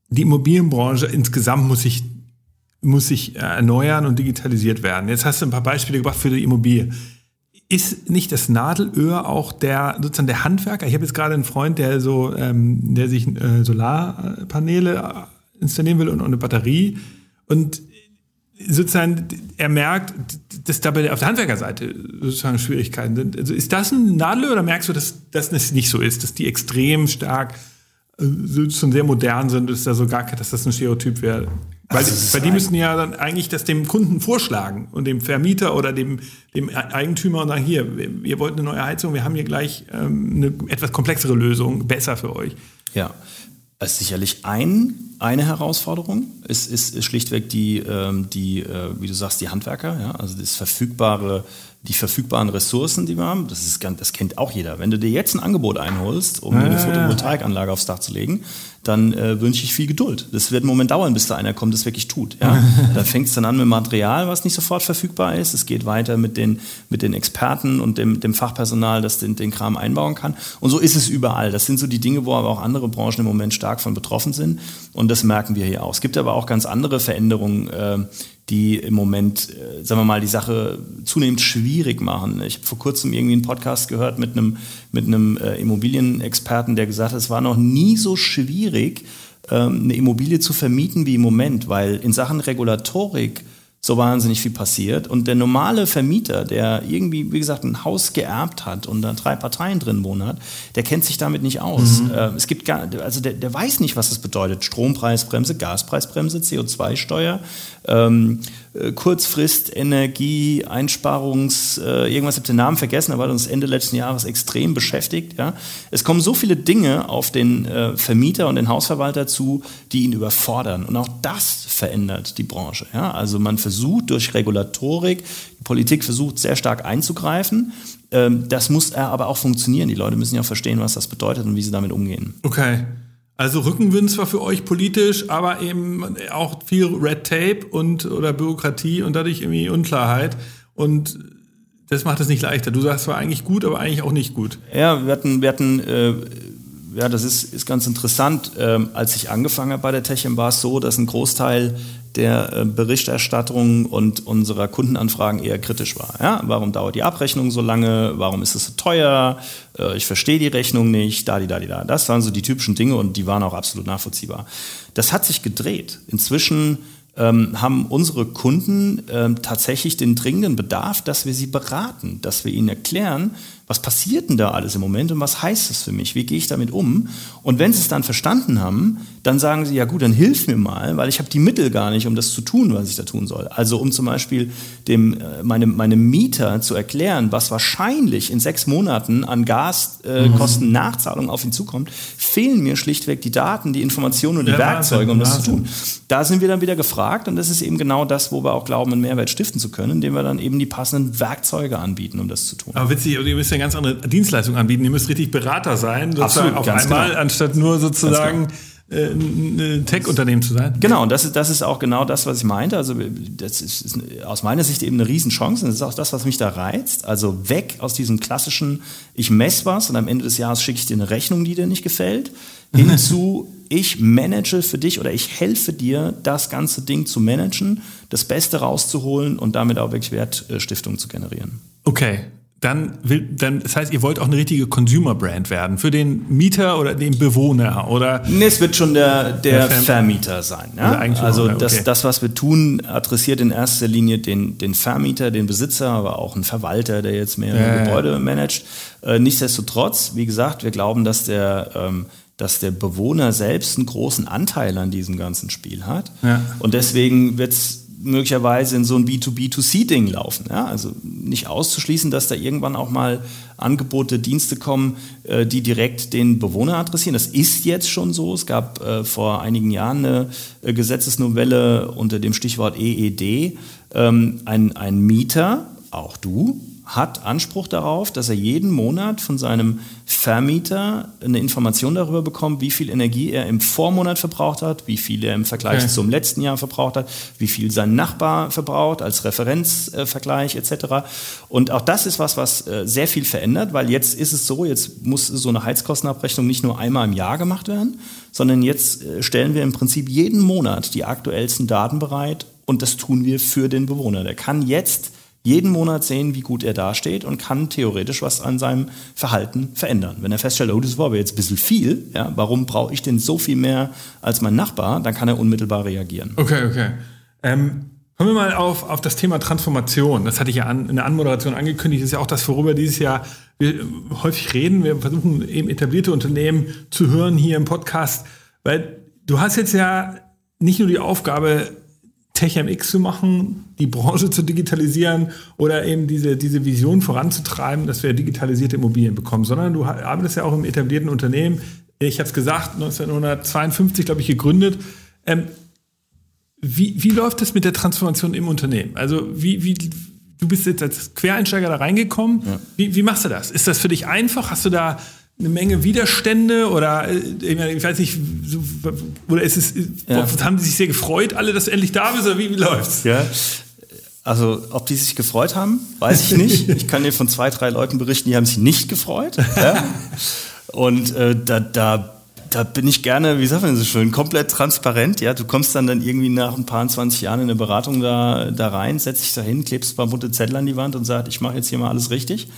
die Immobilienbranche insgesamt muss sich, muss sich erneuern und digitalisiert werden. Jetzt hast du ein paar Beispiele gebracht für die Immobilie. Ist nicht das Nadelöhr auch der sozusagen der Handwerker? Ich habe jetzt gerade einen Freund, der so, ähm, der sich äh, Solarpaneele installieren will und, und eine Batterie. Und sozusagen, er merkt, dass da auf der Handwerkerseite sozusagen Schwierigkeiten sind. Also ist das ein Nadel oder merkst du, dass, dass das nicht so ist, dass die extrem stark äh, schon sehr modern sind, dass da so gar dass das ein Stereotyp wäre? Weil, also weil die müssen ja dann eigentlich das dem Kunden vorschlagen und dem Vermieter oder dem, dem Eigentümer und sagen, hier, ihr wollt eine neue Heizung, wir haben hier gleich ähm, eine etwas komplexere Lösung, besser für euch. Ja, ist sicherlich ein, eine Herausforderung. Es ist, ist schlichtweg die, ähm, die äh, wie du sagst, die Handwerker, ja? also das verfügbare die verfügbaren Ressourcen, die wir haben, das, ist, das kennt auch jeder. Wenn du dir jetzt ein Angebot einholst, um eine Photovoltaikanlage aufs Dach zu legen, dann äh, wünsche ich viel Geduld. Das wird einen Moment dauern, bis da einer kommt, das wirklich tut. Ja? (laughs) da fängt es dann an mit Material, was nicht sofort verfügbar ist. Es geht weiter mit den, mit den Experten und dem, dem Fachpersonal, das den, den Kram einbauen kann. Und so ist es überall. Das sind so die Dinge, wo aber auch andere Branchen im Moment stark von betroffen sind. Und das merken wir hier auch. Es gibt aber auch ganz andere Veränderungen, äh, die im Moment, äh, sagen wir mal, die Sache zunehmend schwierig machen. Ich habe vor kurzem irgendwie einen Podcast gehört mit einem, mit einem äh, Immobilienexperten, der gesagt hat, es war noch nie so schwierig, ähm, eine Immobilie zu vermieten wie im Moment, weil in Sachen Regulatorik so wahnsinnig viel passiert. Und der normale Vermieter, der irgendwie, wie gesagt, ein Haus geerbt hat und da drei Parteien drin wohnen hat, der kennt sich damit nicht aus. Mhm. Äh, es gibt gar, also der, der weiß nicht, was das bedeutet. Strompreisbremse, Gaspreisbremse, CO2-Steuer, ähm, äh, Kurzfrist, Energie, Einsparungs, äh, irgendwas, habe den Namen vergessen, aber hat uns Ende letzten Jahres extrem beschäftigt. Ja? Es kommen so viele Dinge auf den äh, Vermieter und den Hausverwalter zu, die ihn überfordern. Und auch das verändert die Branche. Ja? Also man versucht durch Regulatorik, die Politik versucht sehr stark einzugreifen. Ähm, das muss aber auch funktionieren. Die Leute müssen ja auch verstehen, was das bedeutet und wie sie damit umgehen. Okay. Also Rückenwind zwar für euch politisch, aber eben auch viel Red Tape und oder Bürokratie und dadurch irgendwie Unklarheit. Und das macht es nicht leichter. Du sagst zwar eigentlich gut, aber eigentlich auch nicht gut. Ja, wir hatten, wir hatten äh, ja, das ist, ist ganz interessant. Ähm, als ich angefangen habe bei der Techem, war es so, dass ein Großteil der äh, Berichterstattung und unserer Kundenanfragen eher kritisch war. Ja, warum dauert die Abrechnung so lange? Warum ist es so teuer? Äh, ich verstehe die Rechnung nicht. Da, die, da, die, da. Das waren so die typischen Dinge und die waren auch absolut nachvollziehbar. Das hat sich gedreht. Inzwischen ähm, haben unsere Kunden ähm, tatsächlich den dringenden Bedarf, dass wir sie beraten, dass wir ihnen erklären, was passiert denn da alles im Moment und was heißt das für mich? Wie gehe ich damit um? Und wenn sie es dann verstanden haben, dann sagen sie, ja gut, dann hilf mir mal, weil ich habe die Mittel gar nicht, um das zu tun, was ich da tun soll. Also um zum Beispiel dem, äh, meinem, meinem Mieter zu erklären, was wahrscheinlich in sechs Monaten an Gaskosten äh, mhm. auf ihn zukommt, fehlen mir schlichtweg die Daten, die Informationen und die ja, Werkzeuge, um das zu tun. Da sind wir dann wieder gefragt und das ist eben genau das, wo wir auch glauben, einen Mehrwert stiften zu können, indem wir dann eben die passenden Werkzeuge anbieten, um das zu tun. Aber witzig, ihr müsst ja eine ganz andere Dienstleistung anbieten. Ihr müsst richtig Berater sein, sozusagen Absolut, auf einmal, genau. anstatt nur sozusagen äh, ein ein Tech-Unternehmen zu sein. Genau, und das ist, das ist auch genau das, was ich meinte. Also das ist, ist aus meiner Sicht eben eine Riesenchance und das ist auch das, was mich da reizt. Also weg aus diesem klassischen, ich messe was und am Ende des Jahres schicke ich dir eine Rechnung, die dir nicht gefällt, (laughs) hin zu, ich manage für dich oder ich helfe dir, das ganze Ding zu managen, das Beste rauszuholen und damit auch wirklich Wertstiftung zu generieren. Okay. Dann will, dann, das heißt, ihr wollt auch eine richtige Consumer-Brand werden für den Mieter oder den Bewohner oder Nee, es wird schon der, der, Der Verm- Vermieter sein. Ja? Also okay. das, das, was wir tun, adressiert in erster Linie den, den Vermieter, den Besitzer, aber auch einen Verwalter, der jetzt mehrere ja. Gebäude managt. Äh, nichtsdestotrotz, wie gesagt, wir glauben, dass der, ähm, dass der Bewohner selbst einen großen Anteil an diesem ganzen Spiel hat. Ja. Und deswegen wird es möglicherweise in so ein B2B2C-Ding laufen. Ja? Also nicht auszuschließen, dass da irgendwann auch mal Angebote, Dienste kommen, äh, die direkt den Bewohner adressieren. Das ist jetzt schon so. Es gab äh, vor einigen Jahren eine äh, Gesetzesnovelle unter dem Stichwort EED. Ähm, ein, ein Mieter, auch du, hat Anspruch darauf, dass er jeden Monat von seinem Vermieter eine Information darüber bekommt, wie viel Energie er im Vormonat verbraucht hat, wie viel er im Vergleich Okay. zum letzten Jahr verbraucht hat, wie viel sein Nachbar verbraucht als Referenzvergleich etc. Und auch das ist was, was äh, sehr viel verändert, weil jetzt ist es so, jetzt muss so eine Heizkostenabrechnung nicht nur einmal im Jahr gemacht werden, sondern jetzt äh, stellen wir im Prinzip jeden Monat die aktuellsten Daten bereit und das tun wir für den Bewohner. Der kann jetzt jeden Monat sehen, wie gut er dasteht und kann theoretisch was an seinem Verhalten verändern. Wenn er feststellt, oh, das war aber jetzt ein bisschen viel, ja, warum brauche ich denn so viel mehr als mein Nachbar, dann kann er unmittelbar reagieren. Okay, okay. Ähm, kommen wir mal auf, auf das Thema Transformation. Das hatte ich ja an, in der Anmoderation angekündigt. Das ist ja auch das, worüber dieses Jahr wir äh, häufig reden. Wir versuchen eben etablierte Unternehmen zu hören hier im Podcast. Weil du hast jetzt ja nicht nur die Aufgabe, TechMX zu machen, die Branche zu digitalisieren oder eben diese, diese Vision voranzutreiben, dass wir digitalisierte Immobilien bekommen, sondern du arbeitest ja auch im etablierten Unternehmen. Ich habe es gesagt, 1952, glaube ich, gegründet. Ähm, wie, wie läuft das mit der Transformation im Unternehmen? Also wie, wie, du bist jetzt als Quereinsteiger da reingekommen. Wie, wie machst du das? Ist das für dich einfach? Hast du da eine Menge Widerstände oder äh, ich weiß nicht, oder ist es, Ja. haben die sich sehr gefreut, alle, dass du endlich da bist oder wie, wie läuft's? Ja. Also, ob die sich gefreut haben, weiß ich nicht. (laughs) Ich kann dir von zwei, drei Leuten berichten, die haben sich nicht gefreut. Ja? Und äh, da, da, da bin ich gerne, wie sagt man so schön, komplett transparent. Ja, du kommst dann, dann irgendwie nach ein paar 20 Jahren in eine Beratung da, da rein, setzt dich da hin, klebst ein paar bunte Zettel an die Wand und sagst, ich mache jetzt hier mal alles richtig.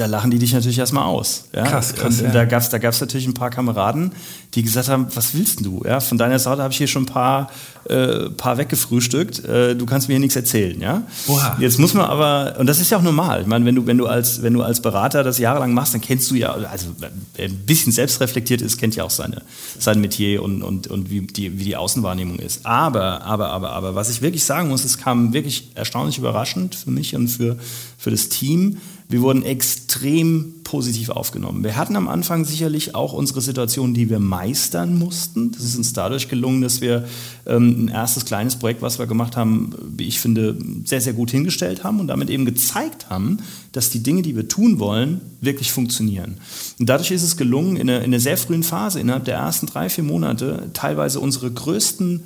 Da lachen die dich natürlich erstmal aus. Ja? Krass, krass, Und ja. da gab es da gab's natürlich ein paar Kameraden, die gesagt haben, was willst du? Ja? Von deiner Seite habe ich hier schon ein paar, äh, paar weggefrühstückt. Äh, du kannst mir hier nichts erzählen. Ja? Oha. Jetzt muss man aber, und das ist ja auch normal. Ich meine, wenn du, wenn du als, wenn du als Berater das jahrelang machst, dann kennst du ja, also wer ein bisschen selbstreflektiert ist, kennt ja auch seine, sein Metier und, und, und wie, die, wie die Außenwahrnehmung ist. Aber, aber, aber, aber, was ich wirklich sagen muss, es kam wirklich erstaunlich überraschend für mich und für, für das Team. Wir wurden extrem positiv aufgenommen. Wir hatten am Anfang sicherlich auch unsere Situation, die wir meistern mussten. Das ist uns dadurch gelungen, dass wir ähm, ein erstes kleines Projekt, was wir gemacht haben, wie ich finde, sehr, sehr gut hingestellt haben und damit eben gezeigt haben, dass die Dinge, die wir tun wollen, wirklich funktionieren. Und dadurch ist es gelungen, in einer, in einer sehr frühen Phase, innerhalb der ersten drei, vier Monate, teilweise unsere größten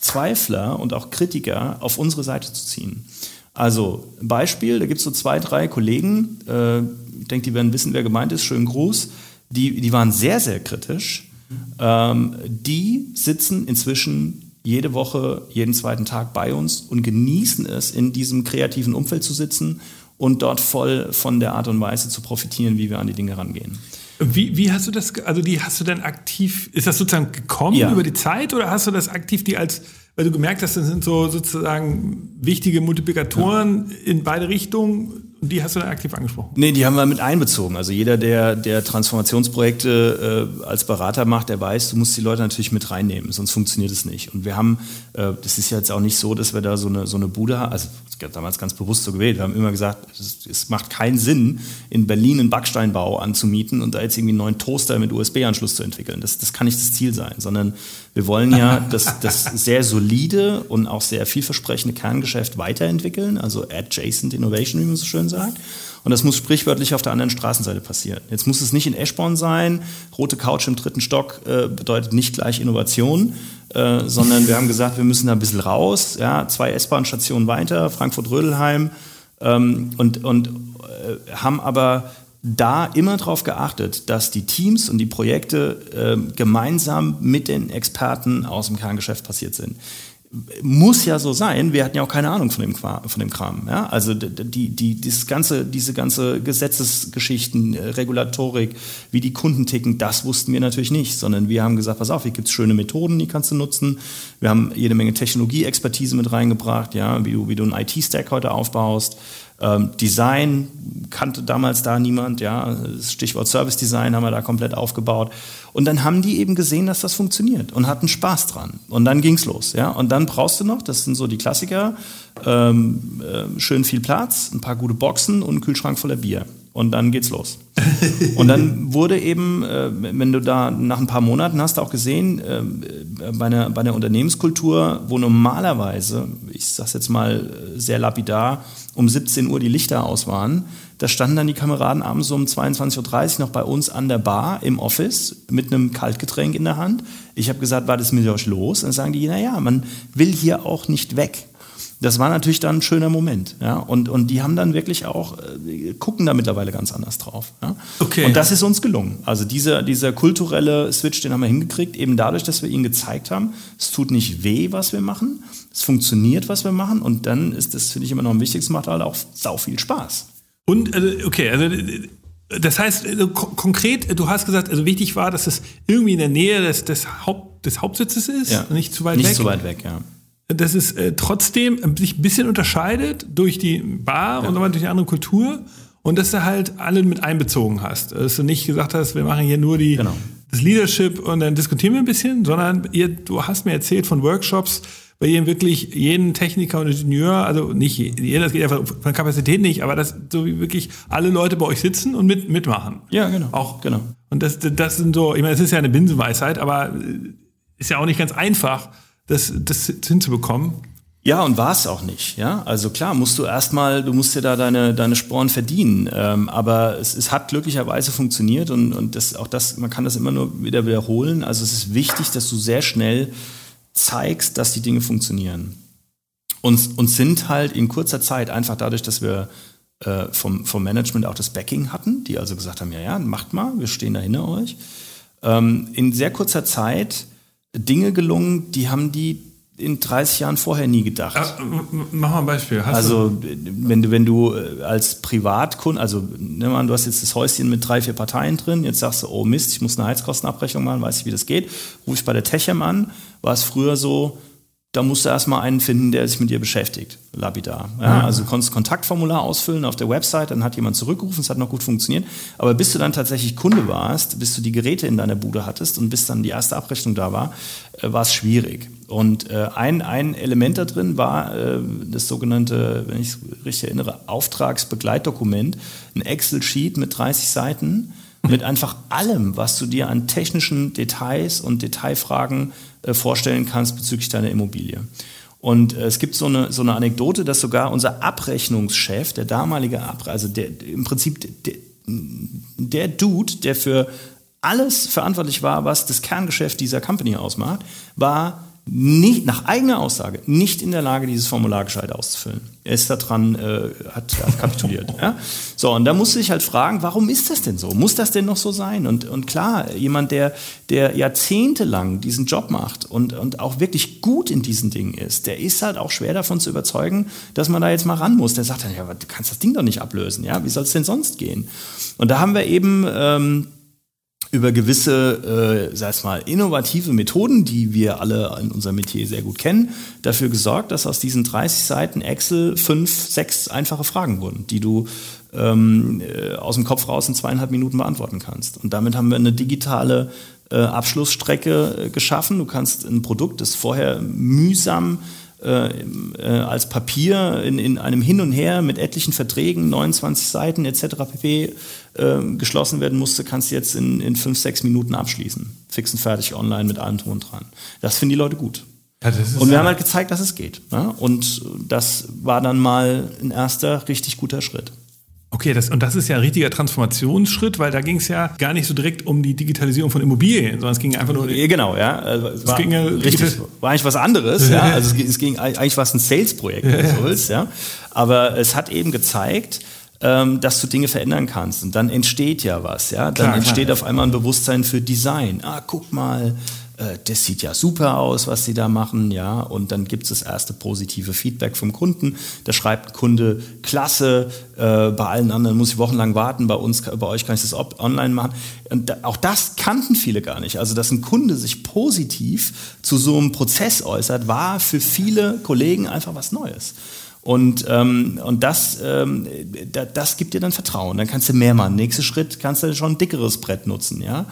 Zweifler und auch Kritiker auf unsere Seite zu ziehen. Also Beispiel, da gibt es so zwei, drei Kollegen, äh, ich denke, die werden wissen, wer gemeint ist, schönen Gruß, die, die waren sehr, sehr kritisch. Ähm, die sitzen inzwischen jede Woche, jeden zweiten Tag bei uns und genießen es, in diesem kreativen Umfeld zu sitzen und dort voll von der Art und Weise zu profitieren, wie wir an die Dinge rangehen. Wie, wie hast du das, also die hast du dann aktiv, ist das sozusagen gekommen Ja. über die Zeit oder hast du das aktiv die als, weil du gemerkt hast, das sind so sozusagen wichtige Multiplikatoren in beide Richtungen die hast du dann aktiv angesprochen? Nee, die haben wir mit einbezogen. Also jeder, der, der Transformationsprojekte äh, als Berater macht, der weiß, du musst die Leute natürlich mit reinnehmen, sonst funktioniert es nicht. Und wir haben, äh, das ist ja jetzt auch nicht so, dass wir da so eine, so eine Bude haben, also damals ganz bewusst so gewählt. Wir haben immer gesagt, es, es macht keinen Sinn, in Berlin einen Backsteinbau anzumieten und da jetzt irgendwie einen neuen Toaster mit USB-Anschluss zu entwickeln. Das, das kann nicht das Ziel sein, sondern wir wollen ja das, das sehr solide und auch sehr vielversprechende Kerngeschäft weiterentwickeln, also Adjacent Innovation, wie man so schön sagt. Und das muss sprichwörtlich auf der anderen Straßenseite passieren. Jetzt muss es nicht in Eschborn sein. Rote Couch im dritten Stock äh, bedeutet nicht gleich Innovation, äh, sondern wir haben gesagt, wir müssen da ein bisschen raus. Ja, zwei S-Bahn-Stationen weiter, Frankfurt-Rödelheim. Ähm, und und äh, haben aber da immer darauf geachtet, dass die Teams und die Projekte äh, gemeinsam mit den Experten aus dem Kerngeschäft passiert sind muss ja so sein. Wir hatten ja auch keine Ahnung von dem, von dem Kram. Ja? Also die, die, dieses ganze, diese ganze Gesetzesgeschichten, äh, Regulatorik, wie die Kunden ticken, das wussten wir natürlich nicht, sondern wir haben gesagt, pass auf, hier gibt es schöne Methoden, die kannst du nutzen. Wir haben jede Menge Technologieexpertise mit reingebracht, ja, wie du, wie du einen IT-Stack heute aufbaust. Ähm, Design kannte damals da niemand, ja. Das Stichwort Service Design haben wir da komplett aufgebaut. Und dann haben die eben gesehen, dass das funktioniert und hatten Spaß dran. Und dann ging's los, ja. Und dann brauchst du noch, das sind so die Klassiker, ähm, äh, schön viel Platz, ein paar gute Boxen und einen Kühlschrank voller Bier und dann geht's los. (laughs) und dann wurde eben, äh, wenn du da nach ein paar Monaten hast, auch gesehen, äh, bei, einer, bei einer Unternehmenskultur, wo normalerweise, ich sag's jetzt mal sehr lapidar, um 17 Uhr die Lichter aus waren, da standen dann die Kameraden abends um 22.30 Uhr noch bei uns an der Bar im Office mit einem Kaltgetränk in der Hand. Ich habe gesagt, war das mit euch los? Und dann sagen die, naja, man will hier auch nicht weg das war natürlich dann ein schöner Moment. Ja? Und, und die haben dann wirklich auch, äh, gucken da mittlerweile ganz anders drauf. Ja? Okay. Und das ist uns gelungen. Also dieser, dieser kulturelle Switch, den haben wir hingekriegt, eben dadurch, dass wir ihnen gezeigt haben, es tut nicht weh, was wir machen, es funktioniert, was wir machen und dann ist das, finde ich immer noch am wichtigsten, macht halt auch sau viel Spaß. Und, also, okay, also das heißt, also, konkret, du hast gesagt, also wichtig war, dass es irgendwie in der Nähe des, des, Haupt, des Hauptsitzes ist, ja. nicht zu weit nicht weg. Nicht zu weit weg, ja dass es äh, trotzdem sich ein bisschen unterscheidet durch die Bar ja. und nochmal durch die andere Kultur und dass du halt alle mit einbezogen hast. Dass du nicht gesagt hast, wir machen hier nur die, genau. das Leadership und dann diskutieren wir ein bisschen, sondern ihr, du hast mir erzählt von Workshops, bei denen wirklich jeden Techniker und Ingenieur, also nicht jeder, das geht einfach von Kapazität nicht, aber dass so wie wirklich alle Leute bei euch sitzen und mit, mitmachen. Ja, genau. Auch, genau. Und das, das sind so, ich meine, es ist ja eine Binsenweisheit, aber ist ja auch nicht ganz einfach, das, das hinzubekommen. Ja, und war es auch nicht. Ja, also klar, musst du erstmal, du musst dir da deine, deine Sporen verdienen. Ähm, aber es, es hat glücklicherweise funktioniert und, und das, auch das, man kann das immer nur wieder wiederholen. Also es ist wichtig, dass du sehr schnell zeigst, dass die Dinge funktionieren. Und, und sind halt in kurzer Zeit einfach dadurch, dass wir äh, vom, vom Management auch das Backing hatten, die also gesagt haben, ja, ja, macht mal, wir stehen da hinter euch. Ähm, in sehr kurzer Zeit Dinge gelungen, die haben die in 30 Jahren vorher nie gedacht. Ah, mach mal ein Beispiel. Hast also du? wenn du wenn du äh, als Privatkund, also nimm mal, du hast jetzt das Häuschen mit drei vier Parteien drin, jetzt sagst du, oh Mist, ich muss eine Heizkostenabrechnung machen, weiß ich wie das geht, rufe ich bei der Techem an, war es früher so, da musst du erstmal einen finden, der sich mit dir beschäftigt, lapidar. Ja, mhm. Also du konntest Kontaktformular ausfüllen auf der Website, dann hat jemand zurückgerufen, es hat noch gut funktioniert. Aber bis du dann tatsächlich Kunde warst, bis du die Geräte in deiner Bude hattest und bis dann die erste Abrechnung da war, äh, war es schwierig. Und äh, ein, ein Element da drin war äh, das sogenannte, wenn ich es richtig erinnere, Auftragsbegleitdokument, ein Excel-Sheet mit 30 Seiten mit einfach allem, was du dir an technischen Details und Detailfragen äh, vorstellen kannst bezüglich deiner Immobilie. Und äh, es gibt so eine, so eine Anekdote, dass sogar unser Abrechnungschef, der damalige Abre also der, im Prinzip der, der Dude, der für alles verantwortlich war, was das Kerngeschäft dieser Company ausmacht, war nicht, nach eigener Aussage nicht in der Lage, dieses Formular gescheit auszufüllen. Er ist daran, äh, hat, hat kapituliert. (laughs) ja? So, und da musste ich halt fragen, warum ist das denn so? Muss das denn noch so sein? Und, und klar, jemand, der, der jahrzehntelang diesen Job macht und, und auch wirklich gut in diesen Dingen ist, der ist halt auch schwer davon zu überzeugen, dass man da jetzt mal ran muss. Der sagt dann, ja, du kannst das Ding doch nicht ablösen, ja, wie soll es denn sonst gehen? Und da haben wir eben ähm, über gewisse, äh, sag mal, innovative Methoden, die wir alle in unserem Metier sehr gut kennen, dafür gesorgt, dass aus diesen 30 Seiten Excel fünf, sechs einfache Fragen wurden, die du ähm, äh, aus dem Kopf raus in zweieinhalb Minuten beantworten kannst. Und damit haben wir eine digitale äh, Abschlussstrecke äh, geschaffen. Du kannst ein Produkt, das vorher mühsam äh, äh, als Papier in, in einem Hin und Her mit etlichen Verträgen, 29 Seiten etc. pp. Äh, geschlossen werden musste, kannst du jetzt in, in fünf, sechs Minuten abschließen. Fix und fertig online mit allem drum und dran. Das finden die Leute gut. Ja, und wir haben halt gezeigt, dass es geht. Ne? Und das war dann mal ein erster richtig guter Schritt. Okay, das, und das ist ja ein richtiger Transformationsschritt, weil da ging es ja gar nicht so direkt um die Digitalisierung von Immobilien, sondern es ging einfach nur. Ja, genau, ja. Also es war, ging ja richtig, war eigentlich was anderes, ja. Also es, es ging eigentlich was ein Sales-Projekt, so willst, ja. Aber es hat eben gezeigt, ähm, dass du Dinge verändern kannst. Und dann entsteht ja was, ja. Dann klar, entsteht klar. auf einmal ein Bewusstsein für Design. Ah, guck mal, äh, das sieht ja super aus, was sie da machen, ja, und dann gibt es das erste positive Feedback vom Kunden. Da schreibt Kunde, klasse, äh, bei allen anderen muss ich wochenlang warten, bei uns, bei euch kann ich das online machen. Und da, auch das kannten viele gar nicht. Also, dass ein Kunde sich positiv zu so einem Prozess äußert, war für viele Kollegen einfach was Neues. Und, ähm, und das, ähm, da, das gibt dir dann Vertrauen. Dann kannst du mehr machen. Nächster Schritt kannst du schon ein dickeres Brett nutzen, ja.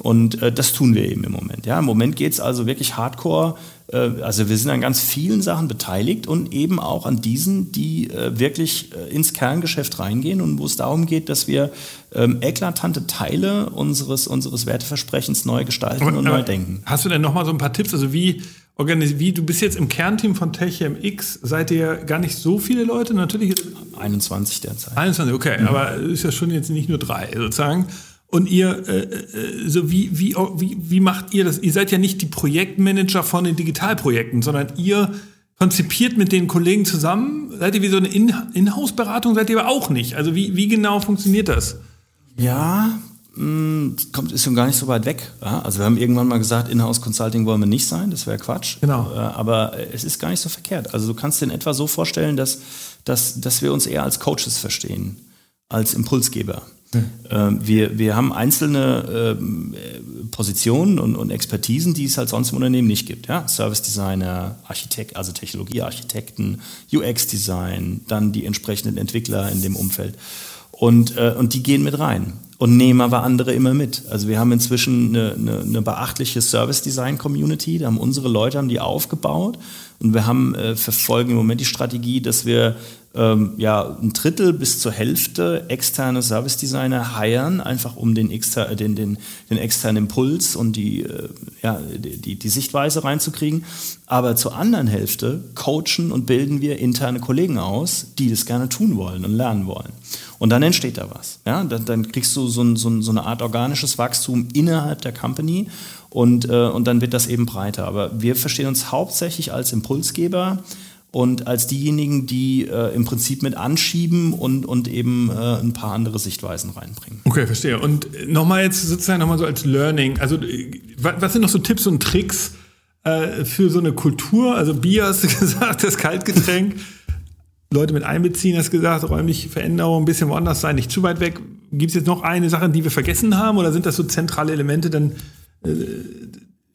Und äh, das tun wir eben im Moment. Ja. Im Moment geht es also wirklich hardcore. Äh, also wir sind an ganz vielen Sachen beteiligt und eben auch an diesen, die äh, wirklich äh, ins Kerngeschäft reingehen und wo es darum geht, dass wir ähm, eklatante Teile unseres, unseres Werteversprechens neu gestalten aber, und neu denken. Hast du denn nochmal so ein paar Tipps? Also wie wie du bist jetzt im Kernteam von TechMX, seid ihr gar nicht so viele Leute? Natürlich 21 derzeit. 21, okay, mhm. aber ist ja schon jetzt nicht nur drei sozusagen. Und ihr, äh, äh, so wie, wie, wie, wie macht ihr das? Ihr seid ja nicht die Projektmanager von den Digitalprojekten, sondern ihr konzipiert mit den Kollegen zusammen. Seid ihr wie so eine Inhouse-Beratung? Seid ihr aber auch nicht. Also wie, wie genau funktioniert das? Ja, hm, kommt, ist schon gar nicht so weit weg. Ja? Also wir haben irgendwann mal gesagt, Inhouse Consulting wollen wir nicht sein, das wäre Quatsch. Genau. Äh, aber es ist gar nicht so verkehrt. Also du kannst dir in etwa so vorstellen, dass, dass, dass wir uns eher als Coaches verstehen, als Impulsgeber. Mhm. Wir, wir haben einzelne ähm, Positionen und, und Expertisen, die es halt sonst im Unternehmen nicht gibt. Ja? Service Designer, Architekt, also Technologiearchitekten, UX-Design, dann die entsprechenden Entwickler in dem Umfeld. Und, äh, und die gehen mit rein und nehmen aber andere immer mit. Also wir haben inzwischen eine, eine, eine beachtliche Service-Design-Community, da haben unsere Leute haben die aufgebaut und wir haben äh, verfolgen im Moment die Strategie, dass wir ähm, ja, ein Drittel bis zur Hälfte externe Service-Designer heiren, einfach um den, exter den, den, den externen Impuls und die, äh, ja, die, die Sichtweise reinzukriegen. Aber zur anderen Hälfte coachen und bilden wir interne Kollegen aus, die das gerne tun wollen und lernen wollen. Und dann entsteht da was. Ja? Dann, dann kriegst du so, ein, so, ein, so, eine Art organisches Wachstum innerhalb der Company und, äh, und dann wird das eben breiter. Aber wir verstehen uns hauptsächlich als Impulsgeber und als diejenigen, die äh, im Prinzip mit anschieben und, und eben äh, ein paar andere Sichtweisen reinbringen. Okay, verstehe. Und nochmal jetzt sozusagen nochmal so als Learning. Also was sind noch so Tipps und Tricks äh, für so eine Kultur? Also Bier hast du (laughs) gesagt, das Kaltgetränk. Leute mit einbeziehen, hast gesagt, räumliche Veränderung, ein bisschen woanders sein, nicht zu weit weg. Gibt es jetzt noch eine Sache, die wir vergessen haben oder sind das so zentrale Elemente dann äh,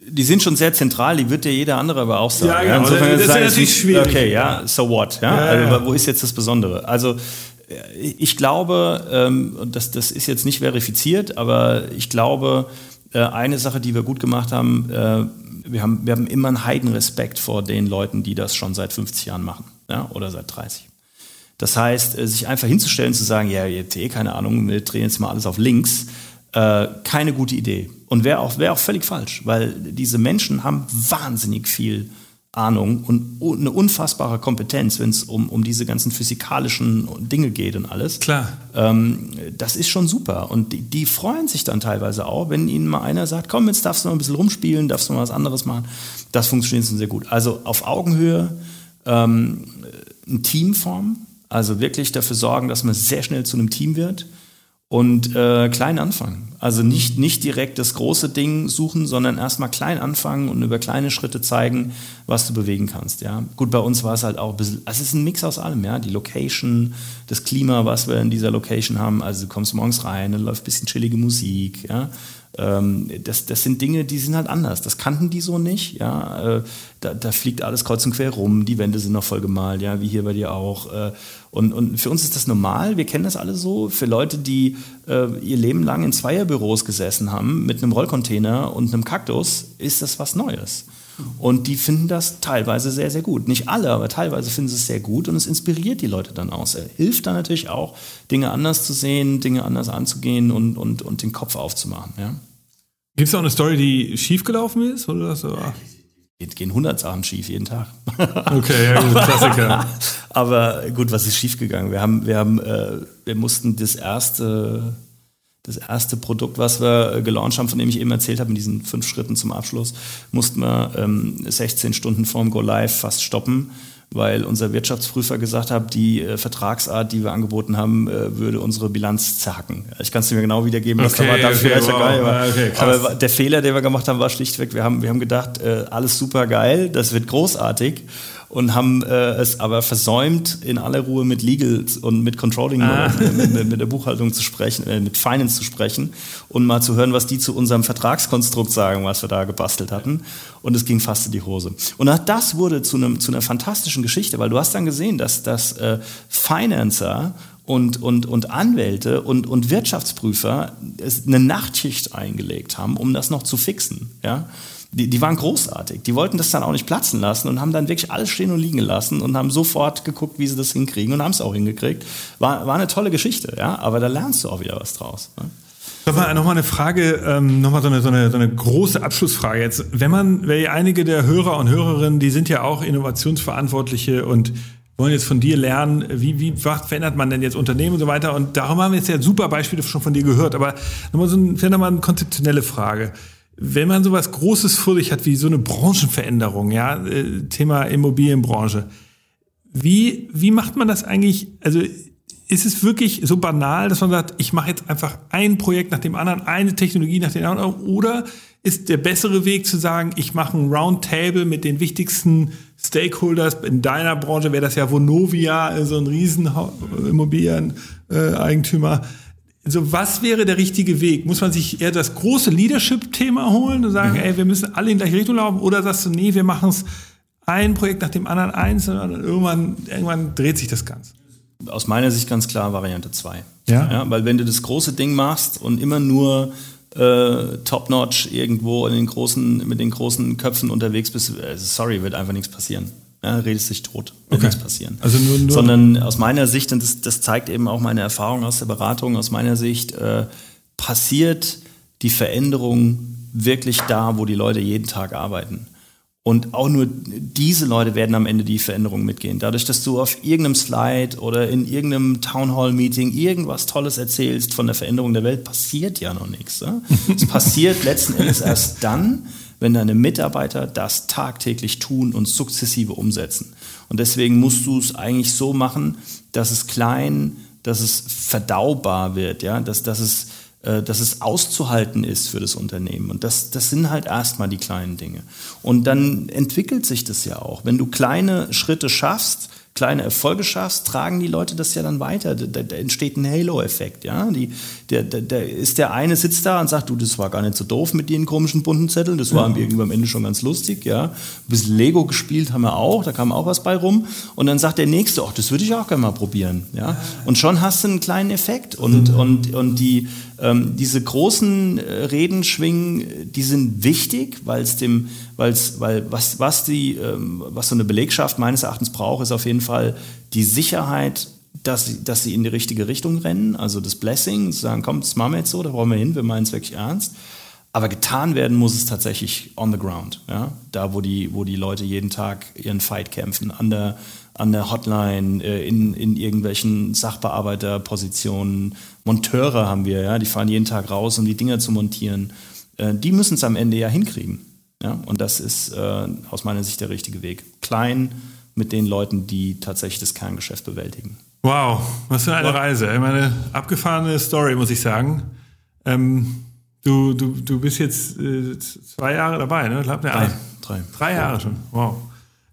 die sind schon sehr zentral, die wird ja jeder andere aber auch sagen. Ja, genau. Insofern das ist ja natürlich schwierig. Okay, ja, so what? Ja? ja also, wo ist jetzt das Besondere? Also ich glaube, ähm, das, das ist jetzt nicht verifiziert, aber ich glaube, äh, eine Sache, die wir gut gemacht haben, äh, wir haben, wir haben immer einen Heidenrespekt vor den Leuten, die das schon seit 50 Jahren machen ja? oder seit 30. Das heißt, äh, sich einfach hinzustellen, zu sagen, ja, jetzt eh keine Ahnung, wir drehen jetzt mal alles auf links, äh, keine gute Idee. Und wäre auch, wär auch völlig falsch, weil diese Menschen haben wahnsinnig viel Ahnung und eine unfassbare Kompetenz, wenn es um, um diese ganzen physikalischen Dinge geht und alles. Klar. Ähm, das ist schon super. Und die, die, freuen sich dann teilweise auch, wenn ihnen mal einer sagt, komm, jetzt darfst du mal ein bisschen rumspielen, darfst du mal was anderes machen. Das funktioniert schon sehr gut. Also auf Augenhöhe, ähm, ein Team formen, also wirklich dafür sorgen, dass man sehr schnell zu einem Team wird und äh, klein anfangen. Also nicht, nicht direkt das große Ding suchen, sondern erstmal klein anfangen und über kleine Schritte zeigen, was du bewegen kannst. Ja. Gut, bei uns war es halt auch ein bisschen, also es ist ein Mix aus allem, ja. Die Location, das Klima, was wir in dieser Location haben. Also du kommst morgens rein, dann läuft ein bisschen chillige Musik, ja. Ähm, das, das sind Dinge, die sind halt anders. Das kannten die so nicht. Ja? Äh, da, da, fliegt alles kreuz und quer rum, die Wände sind noch voll gemalt, ja, wie hier bei dir auch. Äh, und, und für uns ist das normal, wir kennen das alle so. Für Leute, die äh, ihr Leben lang in Zweierbüros gesessen haben, mit einem Rollcontainer und einem Kaktus, ist das was Neues. Und die finden das teilweise sehr, sehr gut. Nicht alle, aber teilweise finden sie es sehr gut und es inspiriert die Leute dann aus. Es hilft dann natürlich auch, Dinge anders zu sehen, Dinge anders anzugehen und, und, und den Kopf aufzumachen. Ja? Gibt es auch eine Story, die schiefgelaufen ist? Oder so? Gehen 100 Sachen schief jeden Tag. (laughs) Okay, ja, Klassiker. (laughs) Aber gut, was ist schiefgegangen? Wir haben, wir haben, äh, wir mussten das erste, das erste Produkt, was wir gelauncht haben, von dem ich eben erzählt habe, in diesen fünf Schritten zum Abschluss, mussten wir ähm, 16 Stunden vorm Go Live fast stoppen weil unser Wirtschaftsprüfer gesagt hat, die äh, Vertragsart, die wir angeboten haben, äh, würde unsere Bilanz zerhacken. Ich kann es dir genau wiedergeben, was okay, da war. Dafür okay, wow. geil war. Okay, Aber der Fehler, den wir gemacht haben, war schlichtweg, wir haben, wir haben gedacht, äh, alles super geil, das wird großartig und haben äh, es aber versäumt, in aller Ruhe mit Legal und mit Controlling, ah. mit, mit, mit, der Buchhaltung zu sprechen, äh, mit Finance zu sprechen und mal zu hören, was die zu unserem Vertragskonstrukt sagen, was wir da gebastelt hatten. Und es ging fast in die Hose. Und das wurde zu, einem, zu einer fantastischen Geschichte, weil du hast dann gesehen, dass, dass äh, Financer und, und, und Anwälte und, und Wirtschaftsprüfer eine Nachtschicht eingelegt haben, um das noch zu fixen. Ja? Die, die waren großartig. Die wollten das dann auch nicht platzen lassen und haben dann wirklich alles stehen und liegen gelassen und haben sofort geguckt, wie sie das hinkriegen und haben es auch hingekriegt. War, war eine tolle Geschichte, ja, aber da lernst du auch wieder was draus. Ne? Nochmal, nochmal eine Frage, ähm, nochmal so eine, so, eine, so eine große Abschlussfrage jetzt. Wenn man, weil einige der Hörer und Hörerinnen, die sind ja auch Innovationsverantwortliche und wollen jetzt von dir lernen, wie, wie verändert man denn jetzt Unternehmen und so weiter. Und darum haben wir jetzt ja super Beispiele schon von dir gehört. Aber nochmal so ein, nochmal eine konzeptionelle Frage wenn man sowas Großes vor sich hat wie so eine Branchenveränderung, ja, äh, Thema Immobilienbranche, wie, wie macht man das eigentlich? Also ist es wirklich so banal, dass man sagt, ich mache jetzt einfach ein Projekt nach dem anderen, eine Technologie nach dem anderen, oder ist der bessere Weg zu sagen, ich mache ein Roundtable mit den wichtigsten Stakeholders. In deiner Branche wäre das ja Vonovia, so ein riesen Immobilien-Eigentümer. Äh, so, was wäre der richtige Weg? Muss man sich eher das große Leadership-Thema holen und sagen, mhm. ey, wir müssen alle in gleiche Richtung laufen? Oder sagst du, nee, wir machen es ein Projekt nach dem anderen einzeln und irgendwann, irgendwann dreht sich das Ganze? Aus meiner Sicht ganz klar Variante 2. Ja? ja? Weil wenn du das große Ding machst und immer nur äh, top-notch irgendwo in den großen, mit den großen Köpfen unterwegs bist, äh, sorry, wird einfach nichts passieren ja, redest dich tot, wird okay. nichts passieren. Also nur, nur Sondern aus meiner Sicht, und das, das, zeigt eben auch meine Erfahrung aus der Beratung, aus meiner Sicht äh, passiert die Veränderung wirklich da, wo die Leute jeden Tag arbeiten. Und auch nur diese Leute werden am Ende die Veränderung mitgehen. Dadurch, dass du auf irgendeinem Slide oder in irgendeinem Townhall-Meeting irgendwas Tolles erzählst von der Veränderung der Welt, passiert ja noch nichts. Ne? es passiert letzten Endes erst dann, wenn deine Mitarbeiter das tagtäglich tun und sukzessive umsetzen. Und deswegen musst du es eigentlich so machen, dass es klein, dass es verdaubar wird, ja, dass, dass, es, äh, dass es auszuhalten ist für das Unternehmen. Und das, das sind halt erstmal die kleinen Dinge. Und dann entwickelt sich das ja auch. Wenn du kleine Schritte schaffst, kleine Erfolge schaffst, tragen die Leute das ja dann weiter. Da, da entsteht ein Halo-Effekt. Ja? Die, der, der, der, ist der eine sitzt da und sagt, du, das war gar nicht so doof mit den komischen bunten Zetteln, das war ja. irgendwie am Ende schon ganz lustig. Ja? Ein bisschen Lego gespielt haben wir auch, da kam auch was bei rum. Und dann sagt der Nächste, ach, das würde ich auch gerne mal probieren. Ja? Und schon hast du einen kleinen Effekt. Und, mhm. und, und die, ähm, diese großen äh, Reden schwingen, die sind wichtig, weil es dem, weil's, weil was, was, die, ähm, was so eine Belegschaft meines Erachtens braucht, ist auf jeden Fall die Sicherheit, dass sie, dass sie in die richtige Richtung rennen, also das Blessing, zu sagen, komm, das machen wir jetzt so, da brauchen wir hin, wir meinen es wirklich ernst. Aber getan werden muss es tatsächlich on the ground, ja? da wo die, wo die Leute jeden Tag ihren Fight kämpfen, an der, an der Hotline, äh, in, in irgendwelchen Sachbearbeiterpositionen. Monteure haben wir, ja? die fahren jeden Tag raus, um die Dinger zu montieren. Äh, die müssen es am Ende ja hinkriegen. Ja? Und das ist äh, aus meiner Sicht der richtige Weg. Klein mit den Leuten, die tatsächlich das Kerngeschäft bewältigen. Wow, was für eine wow. Reise. Ich meine, abgefahrene Story, muss ich sagen. Ähm, du, du, du bist jetzt äh, zwei Jahre dabei, ne? Drei. Drei. Drei Jahre schon. Wow.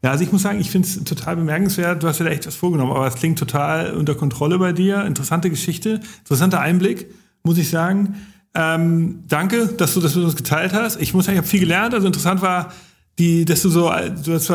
Ja, also ich muss sagen, ich finde es total bemerkenswert. Du hast ja echt was vorgenommen, aber es klingt total unter Kontrolle bei dir. Interessante Geschichte, interessanter Einblick, muss ich sagen. Ähm, danke, dass du das mit uns geteilt hast. Ich muss sagen, ich habe viel gelernt. Also interessant war, die, dass du so, du hast,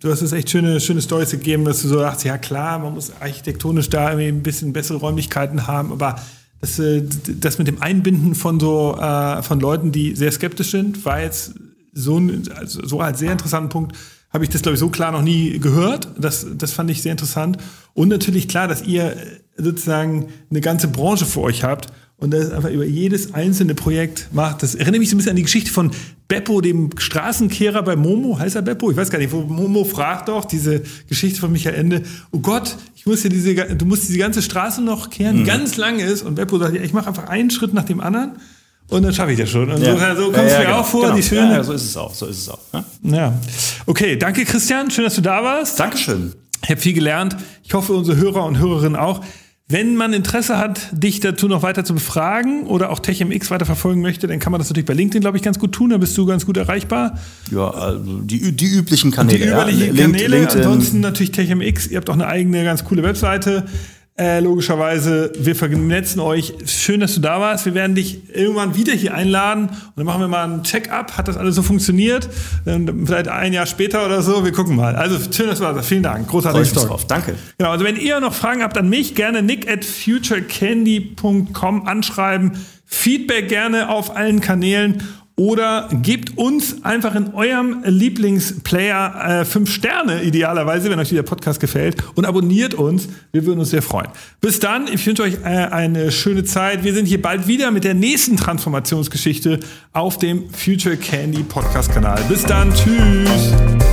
du hast es echt schöne, schöne Stories gegeben, dass du so dachtest, ja klar, man muss architektonisch da irgendwie ein bisschen bessere Räumlichkeiten haben, aber das, äh, das mit dem Einbinden von so, äh, von Leuten, die sehr skeptisch sind, war jetzt so, ein, also so als sehr interessanten Punkt, habe ich das, glaube ich, so klar noch nie gehört. Das, das fand ich sehr interessant. Und natürlich klar, dass ihr sozusagen eine ganze Branche vor euch habt und das einfach über jedes einzelne Projekt macht. Das erinnert mich so ein bisschen an die Geschichte von Beppo, dem Straßenkehrer bei Momo. Heißt er Beppo? Ich weiß gar nicht. Wo Momo fragt doch, diese Geschichte von Michael Ende, oh Gott, ich muss hier diese, du musst diese ganze Straße noch kehren, die mhm. ganz lang ist. Und Beppo sagt, ja, ich mache einfach einen Schritt nach dem anderen. Und dann schaffe ich das schon. Und ja. so, so kommt es ja, mir genau. auch vor, genau. die schöne. Ja, so ist es auch. So ist es auch. Ne? Ja. Okay, danke Christian. Schön, dass du da warst. Dankeschön. Ich habe viel gelernt. Ich hoffe, unsere Hörer und Hörerinnen auch. Wenn man Interesse hat, dich dazu noch weiter zu befragen oder auch TechMX weiter verfolgen möchte, dann kann man das natürlich bei LinkedIn, glaube ich, ganz gut tun. Da bist du ganz gut erreichbar. Ja, also die, die üblichen Kanäle. Die üblichen ja. Kanäle. LinkedIn. Ansonsten natürlich TechMX. Ihr habt auch eine eigene, ganz coole Webseite. Äh, logischerweise, wir vernetzen euch. Schön, dass du da warst. Wir werden dich irgendwann wieder hier einladen und dann machen wir mal einen Check-up. Hat das alles so funktioniert? Dann vielleicht ein Jahr später oder so. Wir gucken mal. Also schön, dass du da warst. Vielen Dank. Großartig. Drauf. Danke. Genau. Also wenn ihr noch Fragen habt an mich, gerne nick at futurecandy.com anschreiben. Feedback gerne auf allen Kanälen oder gebt uns einfach in eurem Lieblingsplayer äh, fünf Sterne, idealerweise, wenn euch dieser Podcast gefällt. Und abonniert uns. Wir würden uns sehr freuen. Bis dann. Ich wünsche euch äh, eine schöne Zeit. Wir sind hier bald wieder mit der nächsten Transformationsgeschichte auf dem Future Candy Podcast Kanal. Bis dann. Tschüss.